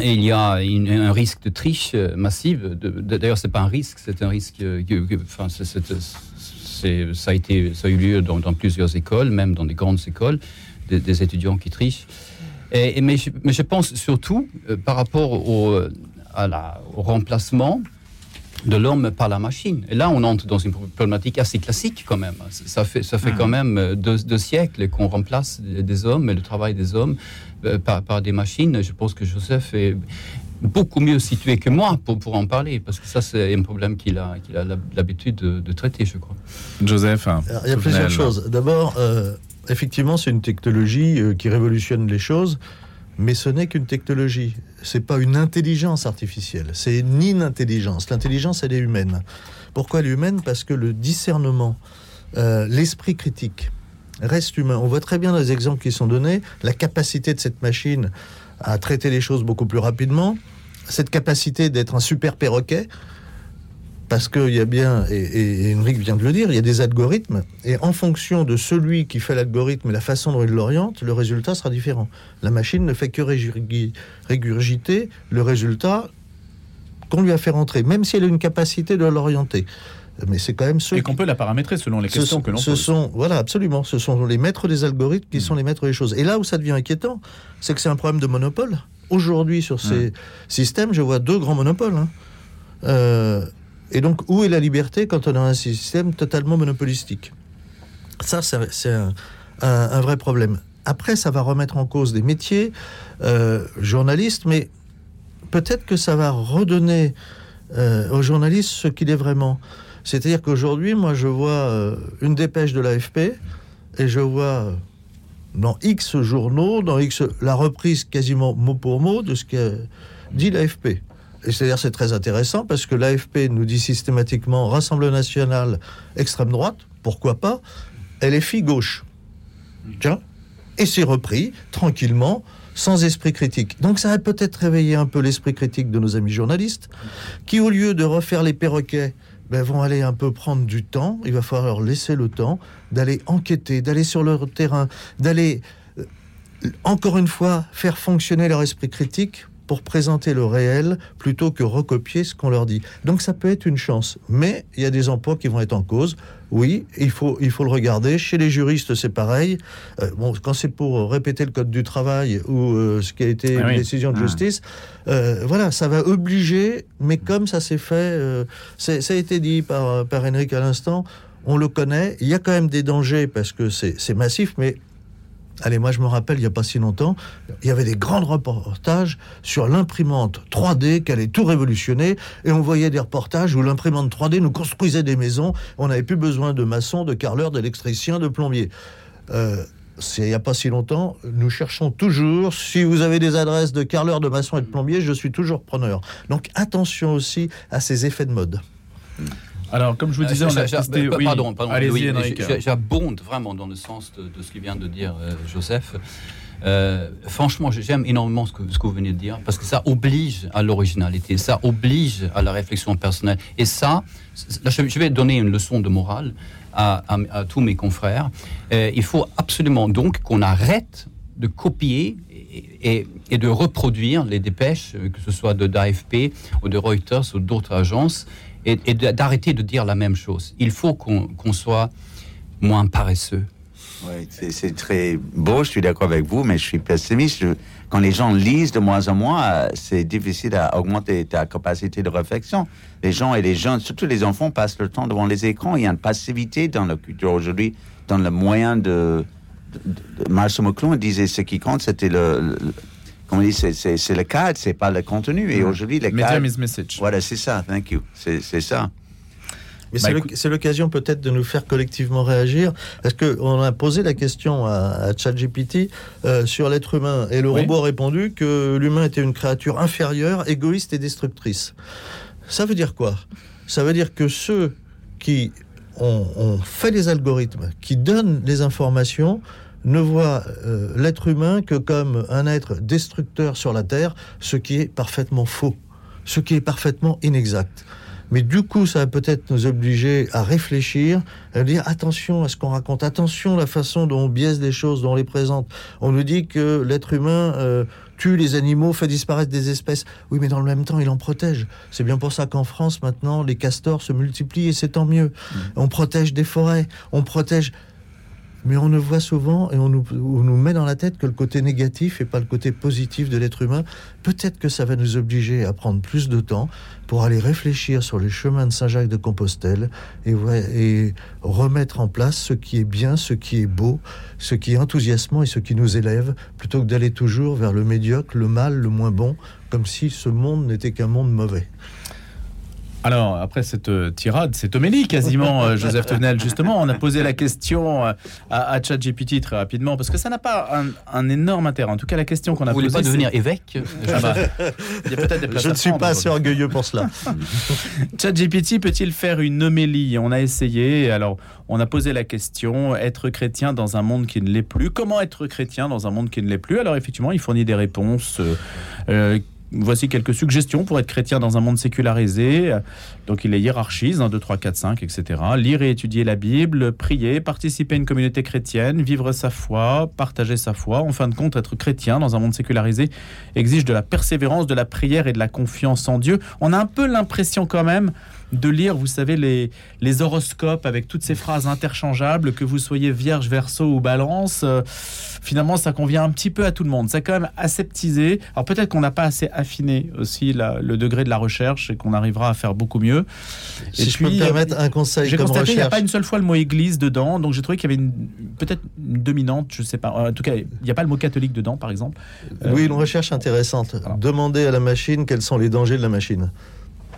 Et il y a un risque de triche euh, massive. D'ailleurs, c'est pas un risque, c'est un risque. euh, enfin, ça a été, ça a eu lieu dans, plusieurs écoles, même dans des grandes écoles, des, étudiants qui trichent. Mais, je, pense surtout euh, par rapport au remplacement de l'homme par la machine. Et là, on entre dans une problématique assez classique quand même. Ça fait, ça fait quand même euh, deux, deux siècles qu'on remplace des hommes et le travail des hommes euh, par, par des machines. Je pense que Joseph est beaucoup mieux situé que moi pour, pour en parler, parce que ça, c'est un problème qu'il a, qu'il a l'habitude de, de traiter, je crois. Joseph. Alors, Il y a plusieurs choses. D'abord, euh, effectivement, c'est une technologie euh, qui révolutionne les choses, mais ce n'est qu'une technologie. C'est pas une intelligence artificielle. C'est ni une intelligence. L'intelligence, elle est humaine. Pourquoi elle est humaine? Parce que le discernement, euh, l'esprit critique reste humain. On voit très bien dans les exemples qui sont donnés la capacité de cette machine à traiter les choses beaucoup plus rapidement, cette capacité d'être un super perroquet, parce qu'il y a bien, et, et, et Henrik vient de le dire, il y a des algorithmes, et en fonction de celui qui fait l'algorithme et la façon dont il l'oriente, le résultat sera différent. La machine ne fait que régurgi- régurgiter le résultat qu'on lui a fait rentrer, même si elle a une capacité de l'orienter. Mais c'est quand même ceux Et qu'on peut la paramétrer selon les questions sont- que l'on pose. sont, voilà, absolument. Ce sont les maîtres des algorithmes qui sont les maîtres des choses. Et là où ça devient inquiétant, c'est que c'est un problème de monopole. Aujourd'hui, sur ces Mm. systèmes, je vois deux grands monopoles. hein. Euh, et donc, où est la liberté quand on a un système totalement monopolistique? Ça, c'est un, vrai problème. Après, ça va remettre en cause des métiers, euh, journalistes, mais peut-être que ça va redonner euh, aux journalistes ce qu'il est vraiment. C'est-à-dire qu'aujourd'hui, moi, je vois euh, une dépêche de l'AFP et je vois dans X journaux, dans X, la reprise quasiment mot pour mot de ce qu'a dit l'AFP. C'est-à-dire, c'est très intéressant parce que l'AFP nous dit systématiquement Rassemblement national, extrême droite, pourquoi pas, elle est fille gauche. Tiens, et c'est repris tranquillement sans esprit critique. Donc ça a peut-être réveillé un peu l'esprit critique de nos amis journalistes, qui au lieu de refaire les perroquets, ben, vont aller un peu prendre du temps. Il va falloir leur laisser le temps d'aller enquêter, d'aller sur le terrain, d'aller euh, encore une fois faire fonctionner leur esprit critique pour présenter le réel plutôt que recopier ce qu'on leur dit. Donc ça peut être une chance, mais il y a des emplois qui vont être en cause. Oui, il faut, il faut le regarder. Chez les juristes, c'est pareil. Euh, bon, quand c'est pour répéter le code du travail ou euh, ce qui a été Ah une oui. décision de Ah. justice, euh, voilà, ça va obliger, mais comme ça s'est fait, ça a été dit par, par Henrik à l'instant, on le connaît. Il y a quand même des dangers parce que c'est c'est massif, mais Allez, moi je me rappelle, il n'y a pas si longtemps, il y avait des grands reportages sur l'imprimante 3D qui allait tout révolutionner, et on voyait des reportages où l'imprimante 3D nous construisait des maisons, on n'avait plus besoin de maçons, de carreleurs, d'électriciens, de plombiers. Euh, c'est il n'y a pas si longtemps, nous cherchons toujours, si vous avez des adresses de carreleurs, de maçons et de plombiers, je suis toujours preneur. Donc attention aussi à ces effets de mode. Alors, comme je vous disais, on a Euh, testé... oui. Pardon, pardon. Allez-y, j'a- J'abonde vraiment dans le sens de, de ce que vient de dire euh, Joseph. Euh, franchement, j'aime énormément ce que, ce que vous venez de dire parce que ça oblige à l'originalité, ça oblige à la réflexion personnelle. Et ça, là, je vais donner une leçon de morale à, à- à tous mes confrères. Euh, il faut absolument donc qu'on arrête de copier et, de reproduire les dépêches, euh, que ce soit de d'AFP ou de Reuters ou d'autres agences, et, d'arrêter de dire la même chose. Il faut qu'on soit moins paresseux. Oui, c'est très beau, je suis d'accord avec vous, mais je suis pessimiste. Quand les gens lisent de moins en moins, euh, c'est difficile à augmenter ta capacité de réflexion. Les gens et les jeunes, surtout les enfants, passent le temps devant les écrans. Il y a une passivité dans la culture aujourd'hui, dans le moyen de... de, Marshall McLuhan disait ce qui compte, c'était le- comment on dit, c'est- c'est c'est le cadre, c'est pas le contenu. Et aujourd'hui, le Medium cadre... is message. Voilà, c'est ça, thank you. C'est c'est ça. Mais Bah, c'est le- écoute- c'est l'occasion peut-être de nous faire collectivement réagir. Est-ce qu'on a posé la question à, à ChatGPT euh, sur l'être humain? Et le Oui. robot a répondu que l'humain était une créature inférieure, égoïste et destructrice. Ça veut dire quoi? Ça veut dire que ceux qui ont, ont fait les algorithmes, qui donnent les informations, ne voient euh, l'être humain que comme un être destructeur sur la Terre, ce qui est parfaitement faux, ce qui est parfaitement inexact. Mais du coup, ça va peut-être nous obliger à réfléchir, à dire attention à ce qu'on raconte, attention à la façon dont on biaise les choses, dont on les présente. On nous dit que l'être humain euh, tue les animaux, fait disparaître des espèces. Oui, mais dans le même temps, il en protège. C'est bien pour ça qu'en France, maintenant, les castors se multiplient et c'est tant mieux. On protège des forêts, on protège. Mais on ne voit souvent et on nous, nous met dans la tête que le côté négatif et pas le côté positif de l'être humain. Peut-être que ça va nous obliger à prendre plus de temps pour aller réfléchir sur les chemins de Saint-Jacques de Compostelle et, et remettre en place ce qui est bien, ce qui est beau, ce qui est enthousiasmant et ce qui nous élève, plutôt que d'aller toujours vers le médiocre, le mal, le moins bon, comme si ce monde n'était qu'un monde mauvais. Alors, après cette euh, tirade, cette homélie quasiment, euh, Joseph Tevenel, justement, on a posé la question euh, à, à ChatGPT très rapidement, parce que ça n'a pas un, un énorme intérêt. En tout cas, la question qu'on a Vous voulez posée. pas devenir évêque Ah bah, Il y a peut-être des places Je ne suis pas quoi. assez orgueilleux pour cela. ChatGPT peut-il faire une homélie? On a essayé. Alors, on a posé la question être chrétien dans un monde qui ne l'est plus. Comment être chrétien dans un monde qui ne l'est plus? Alors, effectivement, il fournit des réponses. euh, euh, Voici quelques suggestions pour être chrétien dans un monde sécularisé. Donc, il les hiérarchise 1, 2, 3, 4, 5, etc. Lire et étudier la Bible, prier, participer à une communauté chrétienne, vivre sa foi, partager sa foi. En fin de compte, être chrétien dans un monde sécularisé exige de la persévérance, de la prière et de la confiance en Dieu. On a un peu l'impression quand même de lire, vous savez, les, les horoscopes avec toutes ces phrases interchangeables, que vous soyez vierge, verso ou balance. euh, finalement, ça convient un petit peu à tout le monde. C'est quand même aseptisé. Alors peut-être qu'on n'a pas assez affiné aussi la- le degré de la recherche et qu'on arrivera à faire beaucoup mieux. Si Et je peux me puis, permettre un conseil J'ai constaté qu'il n'y a pas une seule fois le mot église dedans, donc j'ai trouvé qu'il y avait peut-être une dominante, je sais pas. En tout cas, il n'y a pas le mot catholique dedans, par exemple. Euh, Oui, une recherche intéressante. Demandez à la machine quels sont les dangers de la machine.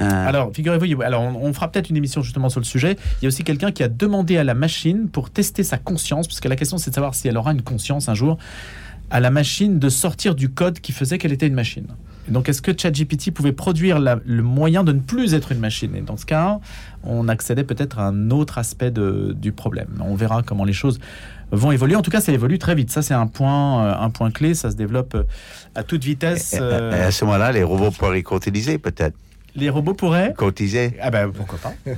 Euh, Alors, figurez-vous, alors on, on fera peut-être une émission justement sur le sujet. Il y a aussi quelqu'un qui a demandé à la machine pour tester sa conscience, parce que la question c'est de savoir si elle aura une conscience un jour, à la machine de sortir du code qui faisait qu'elle était une machine. Et donc, est-ce que ChatGPT pouvait produire la- le moyen de ne plus être une machine? Et dans ce cas, on accédait peut-être à un autre aspect de- du problème. On verra comment les choses vont évoluer. En tout cas, ça évolue très vite. Ça, c'est un point, euh, un point clé. Ça se développe euh, à toute vitesse. et- et- et à ce moment-là, les robots pourraient cotiser peut-être. Les robots pourraient Cotiser. ah ben pourquoi pas.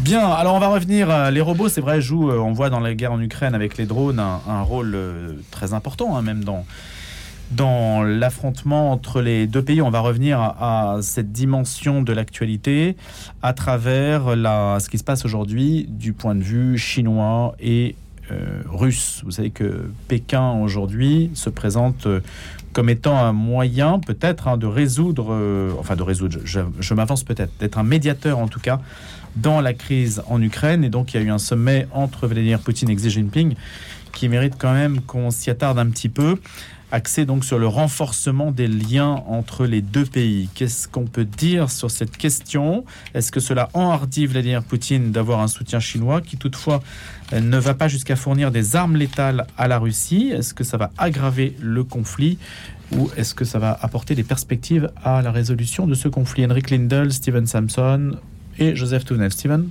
Bien, alors on va revenir. euh, Les robots, c'est vrai, jouent, euh, on voit dans la guerre en Ukraine avec les drones, un, un rôle euh, très important, hein, même dans, dans l'affrontement entre les deux pays. On va revenir à, à cette dimension de l'actualité à travers la, ce qui se passe aujourd'hui du point de vue chinois et euh, russe. Vous savez que Pékin aujourd'hui se présente euh, comme étant un moyen peut-être hein, de résoudre, euh, enfin de résoudre, je, je- je m'avance peut-être, d'être un médiateur en tout cas dans la crise en Ukraine. Et donc il y a eu un sommet entre Vladimir Poutine et Xi Jinping qui mérite quand même qu'on s'y attarde un petit peu, axé donc sur le renforcement des liens entre les deux pays. Qu'est-ce qu'on peut dire sur cette question? Est-ce que cela enhardit Vladimir Poutine d'avoir un soutien chinois qui toutefois euh, ne va pas jusqu'à fournir des armes létales à la Russie? Est-ce que ça va aggraver le conflit? Ou est-ce que ça va apporter des perspectives à la résolution de ce conflit? Henrik Lindell, Steven Samson et Joseph Tounel. Steven?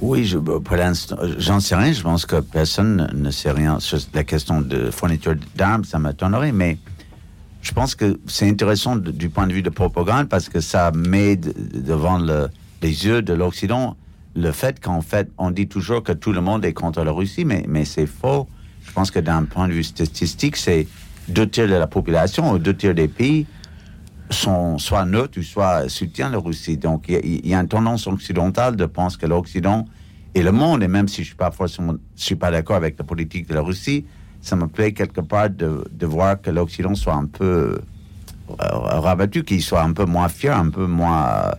Oui, je, pour l'instant, j'en sais rien. Je pense que personne ne sait rien sur la question de fourniture d'armes. Ça m'étonnerait, mais je pense que c'est intéressant du point de vue de propagande parce que ça met de- devant le- les yeux de l'Occident le fait qu'en fait, on dit toujours que tout le monde est contre la Russie, mais c'est faux. Je pense que d'un point de vue statistique, c'est deux tiers de la population ou deux tiers des pays sont soit neutres ou soit soutiennent la Russie. Donc, il y a- une tendance occidentale de penser que l'Occident et le monde, et même si je suis pas suis pas d'accord avec la politique de la Russie, ça me plaît quelque part de, voir que l'Occident soit un peu euh, rabattu, qu'il soit un peu moins fier, un peu moins euh,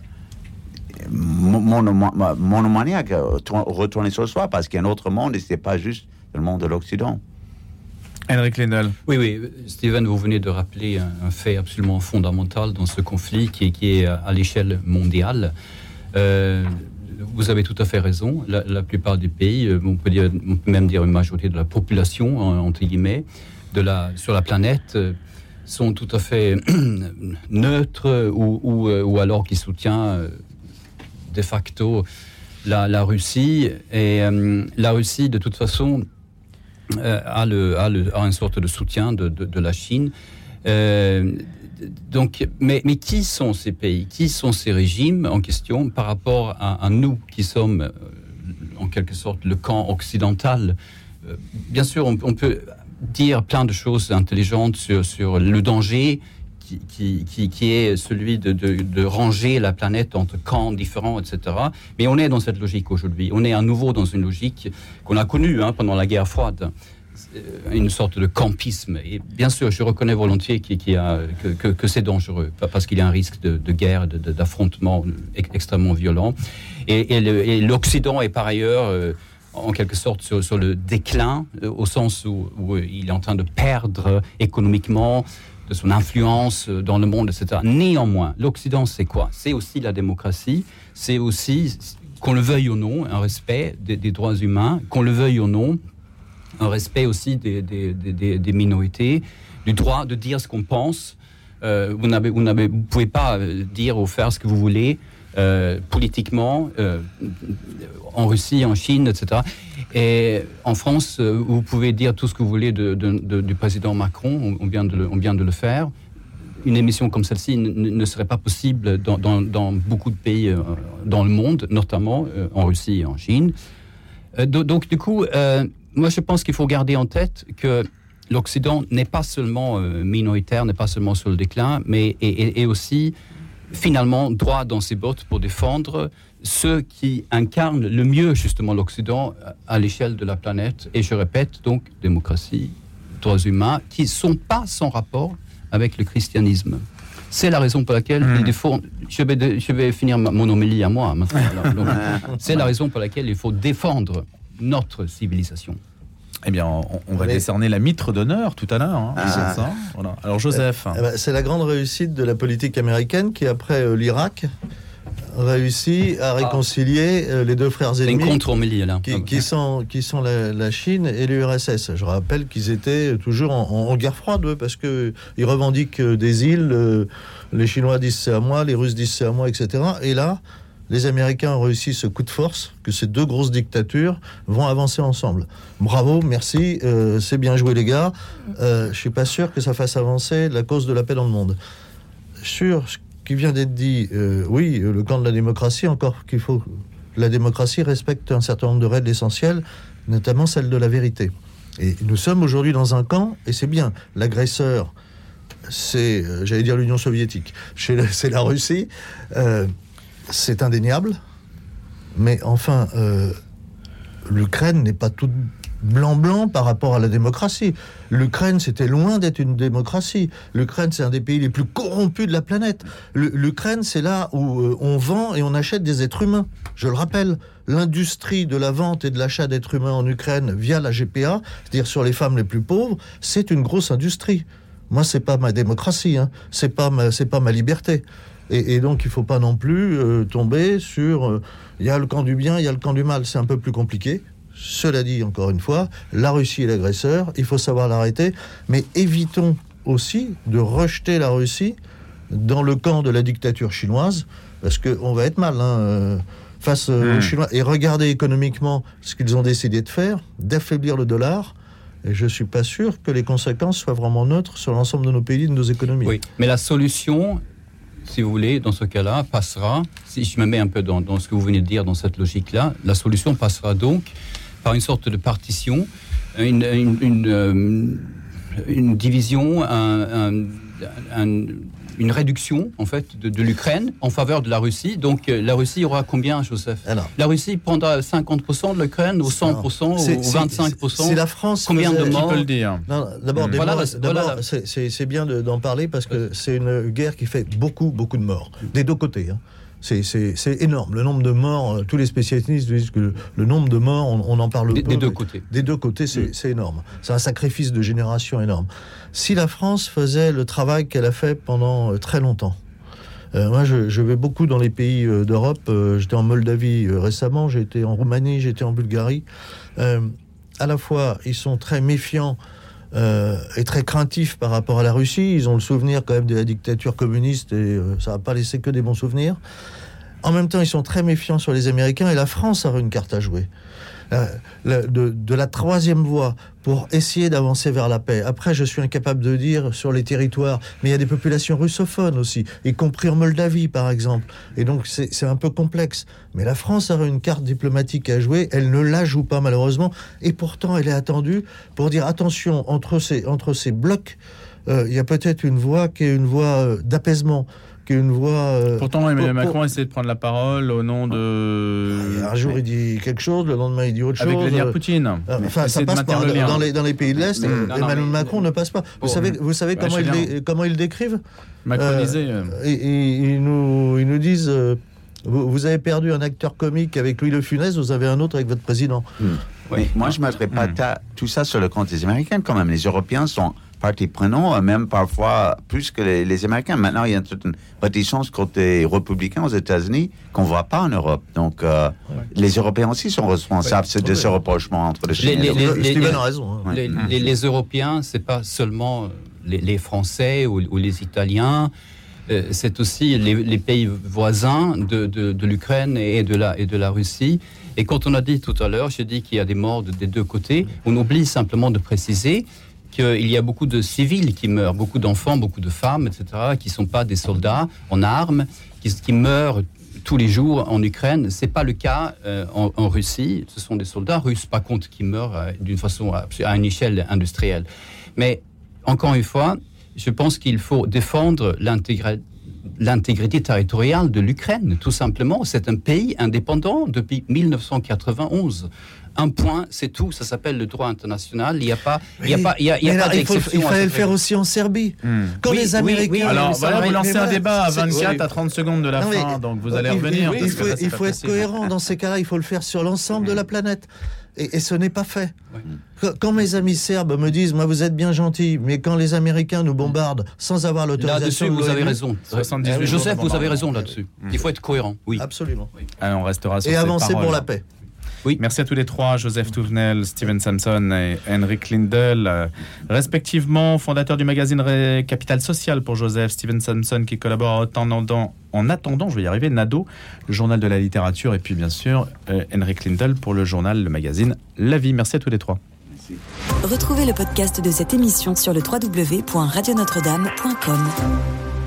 mon- mono- monomaniaque, euh, tour- retourner sur soi, parce qu'il y a un autre monde et c'est pas juste le monde de l'Occident. Henrik Lindell. Oui, oui, Steven, vous venez de rappeler un, fait absolument fondamental dans ce conflit qui, est- qui est à, l'échelle mondiale. Euh, vous avez tout à fait raison. La, plupart des pays, euh, on peut, dire, même dire une majorité de la population, en- entre guillemets, de la, sur la planète, euh, sont tout à fait neutres ou, ou, alors qui soutiennent de facto la, Russie. Et la Russie, de toute façon, a, le, a, le- a une sorte de soutien de, de- la Chine. Euh, donc, mais, mais qui sont ces pays? Qui sont ces régimes en question par rapport à, à nous qui sommes euh, en quelque sorte le camp occidental? Euh, Bien sûr, on, on peut dire plein de choses intelligentes sur, sur le danger qui, est celui de, ranger la planète entre camps différents, etc. Mais on est dans cette logique aujourd'hui. On est à nouveau dans une logique qu'on a connue hein, pendant la guerre froide euh, une sorte de campisme. Et bien sûr, je reconnais volontiers que, c'est dangereux, pa- parce qu'il y a un risque de, guerre, d'affrontement ex- extrêmement violent. Et, l'Occident est par ailleurs, euh, en quelque sorte, sur, le déclin, euh, au sens où il est en train de perdre économiquement de son influence euh, dans le monde, etc. Néanmoins, l'Occident, c'est quoi? C'est aussi la démocratie, c'est aussi, qu'on le veuille ou non, un respect des, droits humains, qu'on le veuille ou non, un respect aussi des, des- des- minorités, du droit de dire ce qu'on pense. Euh, vous vous pouvez pas euh, dire ou faire ce que vous voulez politiquement en Russie, en Chine, etc. Et en France, euh, vous pouvez dire tout ce que vous voulez du président Macron. On, vient de le, faire. Une émission comme celle-ci ne, serait pas possible dans, beaucoup de pays euh, dans le monde, notamment euh, en Russie et en Chine. Do- donc, du coup, moi, je pense qu'il faut garder en tête que l'Occident n'est pas seulement minoritaire, n'est pas seulement sur le déclin, mais est aussi finalement droit dans ses bottes pour défendre ceux qui incarnent le mieux justement l'Occident à l'échelle de la planète. Et je répète, donc, démocratie, droits humains, qui ne sont pas sans rapport avec le christianisme. C'est la raison pour laquelle Hmm. il défend. Je vais, de- je vais finir ma- mon homélie à moi. Donc, C'est la raison pour laquelle il faut défendre notre civilisation. Eh bien, on, on va Mais- décerner la mitre d'honneur tout à l'heure. hein, Ah. c'est ça. Voilà. Alors, Joseph. Eh ben, c'est la grande réussite de la politique américaine qui, après euh, l'Irak, réussit à réconcilier euh, les deux frères ennemis contre-homélie là. qui, qui sont, qui sont la, la Chine et l'URSS. Je rappelle qu'ils étaient toujours en, guerre froide, eux, parce qu'ils revendiquent euh, des îles. euh, les Chinois disent c'est à moi, les Russes disent c'est à moi, etc. Et là, les Américains ont réussi ce coup de force, que ces deux grosses dictatures vont avancer ensemble. Bravo, merci, euh, c'est bien joué les gars. Euh, je suis pas sûr que ça fasse avancer la cause de la paix dans le monde. Sur qui vient d'être dit, euh, oui, euh, le camp de la démocratie, encore qu'il faut... La démocratie respecte un certain nombre de règles essentielles, notamment celle de la vérité. Et nous sommes aujourd'hui dans un camp, et c'est bien, l'agresseur, c'est, euh, j'allais dire l'Union soviétique, c'est la Russie, c'est indéniable, mais enfin, l'Ukraine n'est pas toute blanc-blanc par rapport à la démocratie. L'Ukraine, c'était loin d'être une démocratie. L'Ukraine, c'est un des pays les plus corrompus de la planète. L'Ukraine, c'est là où euh, on vend et on achète des êtres humains. Je le rappelle, l'industrie de la vente et de l'achat d'êtres humains en Ukraine via la GPA, c'est-à-dire sur les femmes les plus pauvres, c'est une grosse industrie. Moi, c'est pas ma démocratie, hein. c'est pas ma, liberté. Et, et donc, il faut pas non plus euh, tomber sur. euh, Il y a le camp du bien, il y a le camp du mal. C'est un peu plus compliqué. Cela dit, encore une fois, la Russie est l'agresseur. Il faut savoir l'arrêter. Mais évitons aussi de rejeter la Russie dans le camp de la dictature chinoise, parce qu'on va être mal hein, euh, face aux Chinois. Et regardez économiquement ce qu'ils ont décidé de faire, d'affaiblir le dollar. Et je suis pas sûr que les conséquences soient vraiment neutres sur l'ensemble de nos pays, de nos économies. Oui, mais la solution, si vous voulez, dans ce cas-là, passera, si je me mets un peu dans, dans ce que vous venez de dire, dans cette logique-là, la solution passera donc par une sorte de partition, une, une, une, euh, une division, un- un- un- une réduction, en fait, de, de l'Ukraine en faveur de la Russie. Donc, euh, la Russie aura combien, Joseph? Alors, La Russie prendra 50% de l'Ukraine, ou 100%, c'est- ou c'est- 25% Si la France Combien de morts peut le dire D'abord, Voilà voilà c'est- c'est c'est bien de- d'en parler parce que c'est une guerre qui fait beaucoup, beaucoup de morts, des deux côtés. hein. C'est- énorme. Le nombre de morts, euh, tous les spécialistes disent que le, le nombre de morts, on, on en parle des, peu, des deux côtés. Des deux côtés, c'est c'est énorme. C'est un sacrifice de génération énorme. Si la France faisait le travail qu'elle a fait pendant euh, très longtemps, euh, moi, je, je vais beaucoup dans les pays euh, d'Europe. Euh, J'étais en Moldavie récemment, j'ai été en Roumanie, été en Bulgarie. À la fois, ils sont très méfiants euh, et très craintifs par rapport à la Russie. Ils ont le souvenir quand même de la dictature communiste et euh, ça va pas laissé que des bons souvenirs. En même temps, ils sont très méfiants sur les Américains et la France a une carte à jouer. Euh, de, la troisième voie pour essayer d'avancer vers la paix. Après, je suis incapable de dire sur les territoires, mais il y a des populations russophones aussi, y compris en Moldavie, par exemple. Et donc, c'est c'est un peu complexe. Mais la France a une carte diplomatique à jouer. Elle ne la joue pas, malheureusement. Et pourtant, elle est attendue pour dire attention, entre ces, entre ces blocs, euh, il y a peut-être une voie qui est une voie euh, d'apaisement, qui est une voie. euh, Pourtant, Emmanuel pour- Macron essaie de prendre la parole au nom de. un jour, il dit quelque chose, le lendemain, il dit autre Avec chose. Vladimir Euh, Poutine. Enfin, Essayer ça de passe maintenir pas. le lien. Dans les, dans les pays de l'Est, Mm. euh, Non, Emmanuel mais- Macron ne passe pas. Vous Bon, savez, vous savez bah, comment, ils dé- comment ils le décrivent? Macronisé. euh. Et- et ils, nous, ils nous disent euh, vous, vous avez perdu un acteur comique avec Louis Le Funès, vous avez un autre avec votre président. Mais moi, je ne mettrais pas Hmm. ta- tout ça sur le compte des Américains quand même. Les Européens sont partie prenante, même parfois plus que les, les Américains. Maintenant, il y a toute une réticence côté républicain aux États-Unis qu'on ne voit pas en Europe. Donc, euh, les Européens aussi sont responsables de Ouais. ce rapprochement entre les Les- et les- les- Euh, a raison. hein. Ouais. Les, les- les Européens, c'est pas seulement les, les Français ou, ou les Italiens, euh, c'est aussi les, les pays voisins de, de- de l'Ukraine et de, la, et de la Russie. Et quand on a dit tout à l'heure, j'ai dit qu'il y a des morts de- des deux côtés, on oublie simplement de préciser qu'il y a beaucoup de civils qui meurent, beaucoup d'enfants, beaucoup de femmes, etc., qui ne sont pas des soldats en armes, qui, meurent tous les jours en Ukraine. C'est pas le cas euh, en, Russie. Ce sont des soldats russes, par contre, qui meurent euh, d'une façon à, à une échelle industrielle. Mais encore une fois, je pense qu'il faut défendre l'intégrité territoriale de l'Ukraine, tout simplement. C'est un pays indépendant depuis 1991 un point, c'est tout. Ça s'appelle le droit international. Il n'y a pas, il y a pas, il y a, il y a Mais pas là, il, faut- fallait le faire aussi en Serbie. Hmm. Quand Oui, les oui, Américains. oui, Alors voilà, vous lancez un débat à c'est- 24 oui. à 30 secondes de la Non, mais- fin, donc vous allez revenir. Il, faut, là, être cohérent dans ces cas-là. Il faut le faire sur l'ensemble de la planète. Et, et ce n'est pas fait. Ouais. Quand, mes amis serbes me disent, moi vous êtes bien gentils, mais quand les Américains nous bombardent sans avoir Là-dessus, l'autorisation, de vous avez raison. 78 jours Joseph, vous avez raison là-dessus. Il faut être cohérent. Oui. Absolument. Allez, on restera sur Et avancer pour la paix. Merci à tous les trois, Joseph Touvenel, Steven Samson et Henrik Lindel, euh, respectivement fondateurs du magazine Ré- Capital Social pour Joseph, Steven Samson qui collabore en attendant, en attendant, je vais y arriver, Nado, le journal de la littérature, et puis bien sûr euh, Henrik Lindel pour le journal, le magazine La Vie. Merci à tous les trois. Retrouvez le podcast de cette émission sur le www.radionotre-dame.com.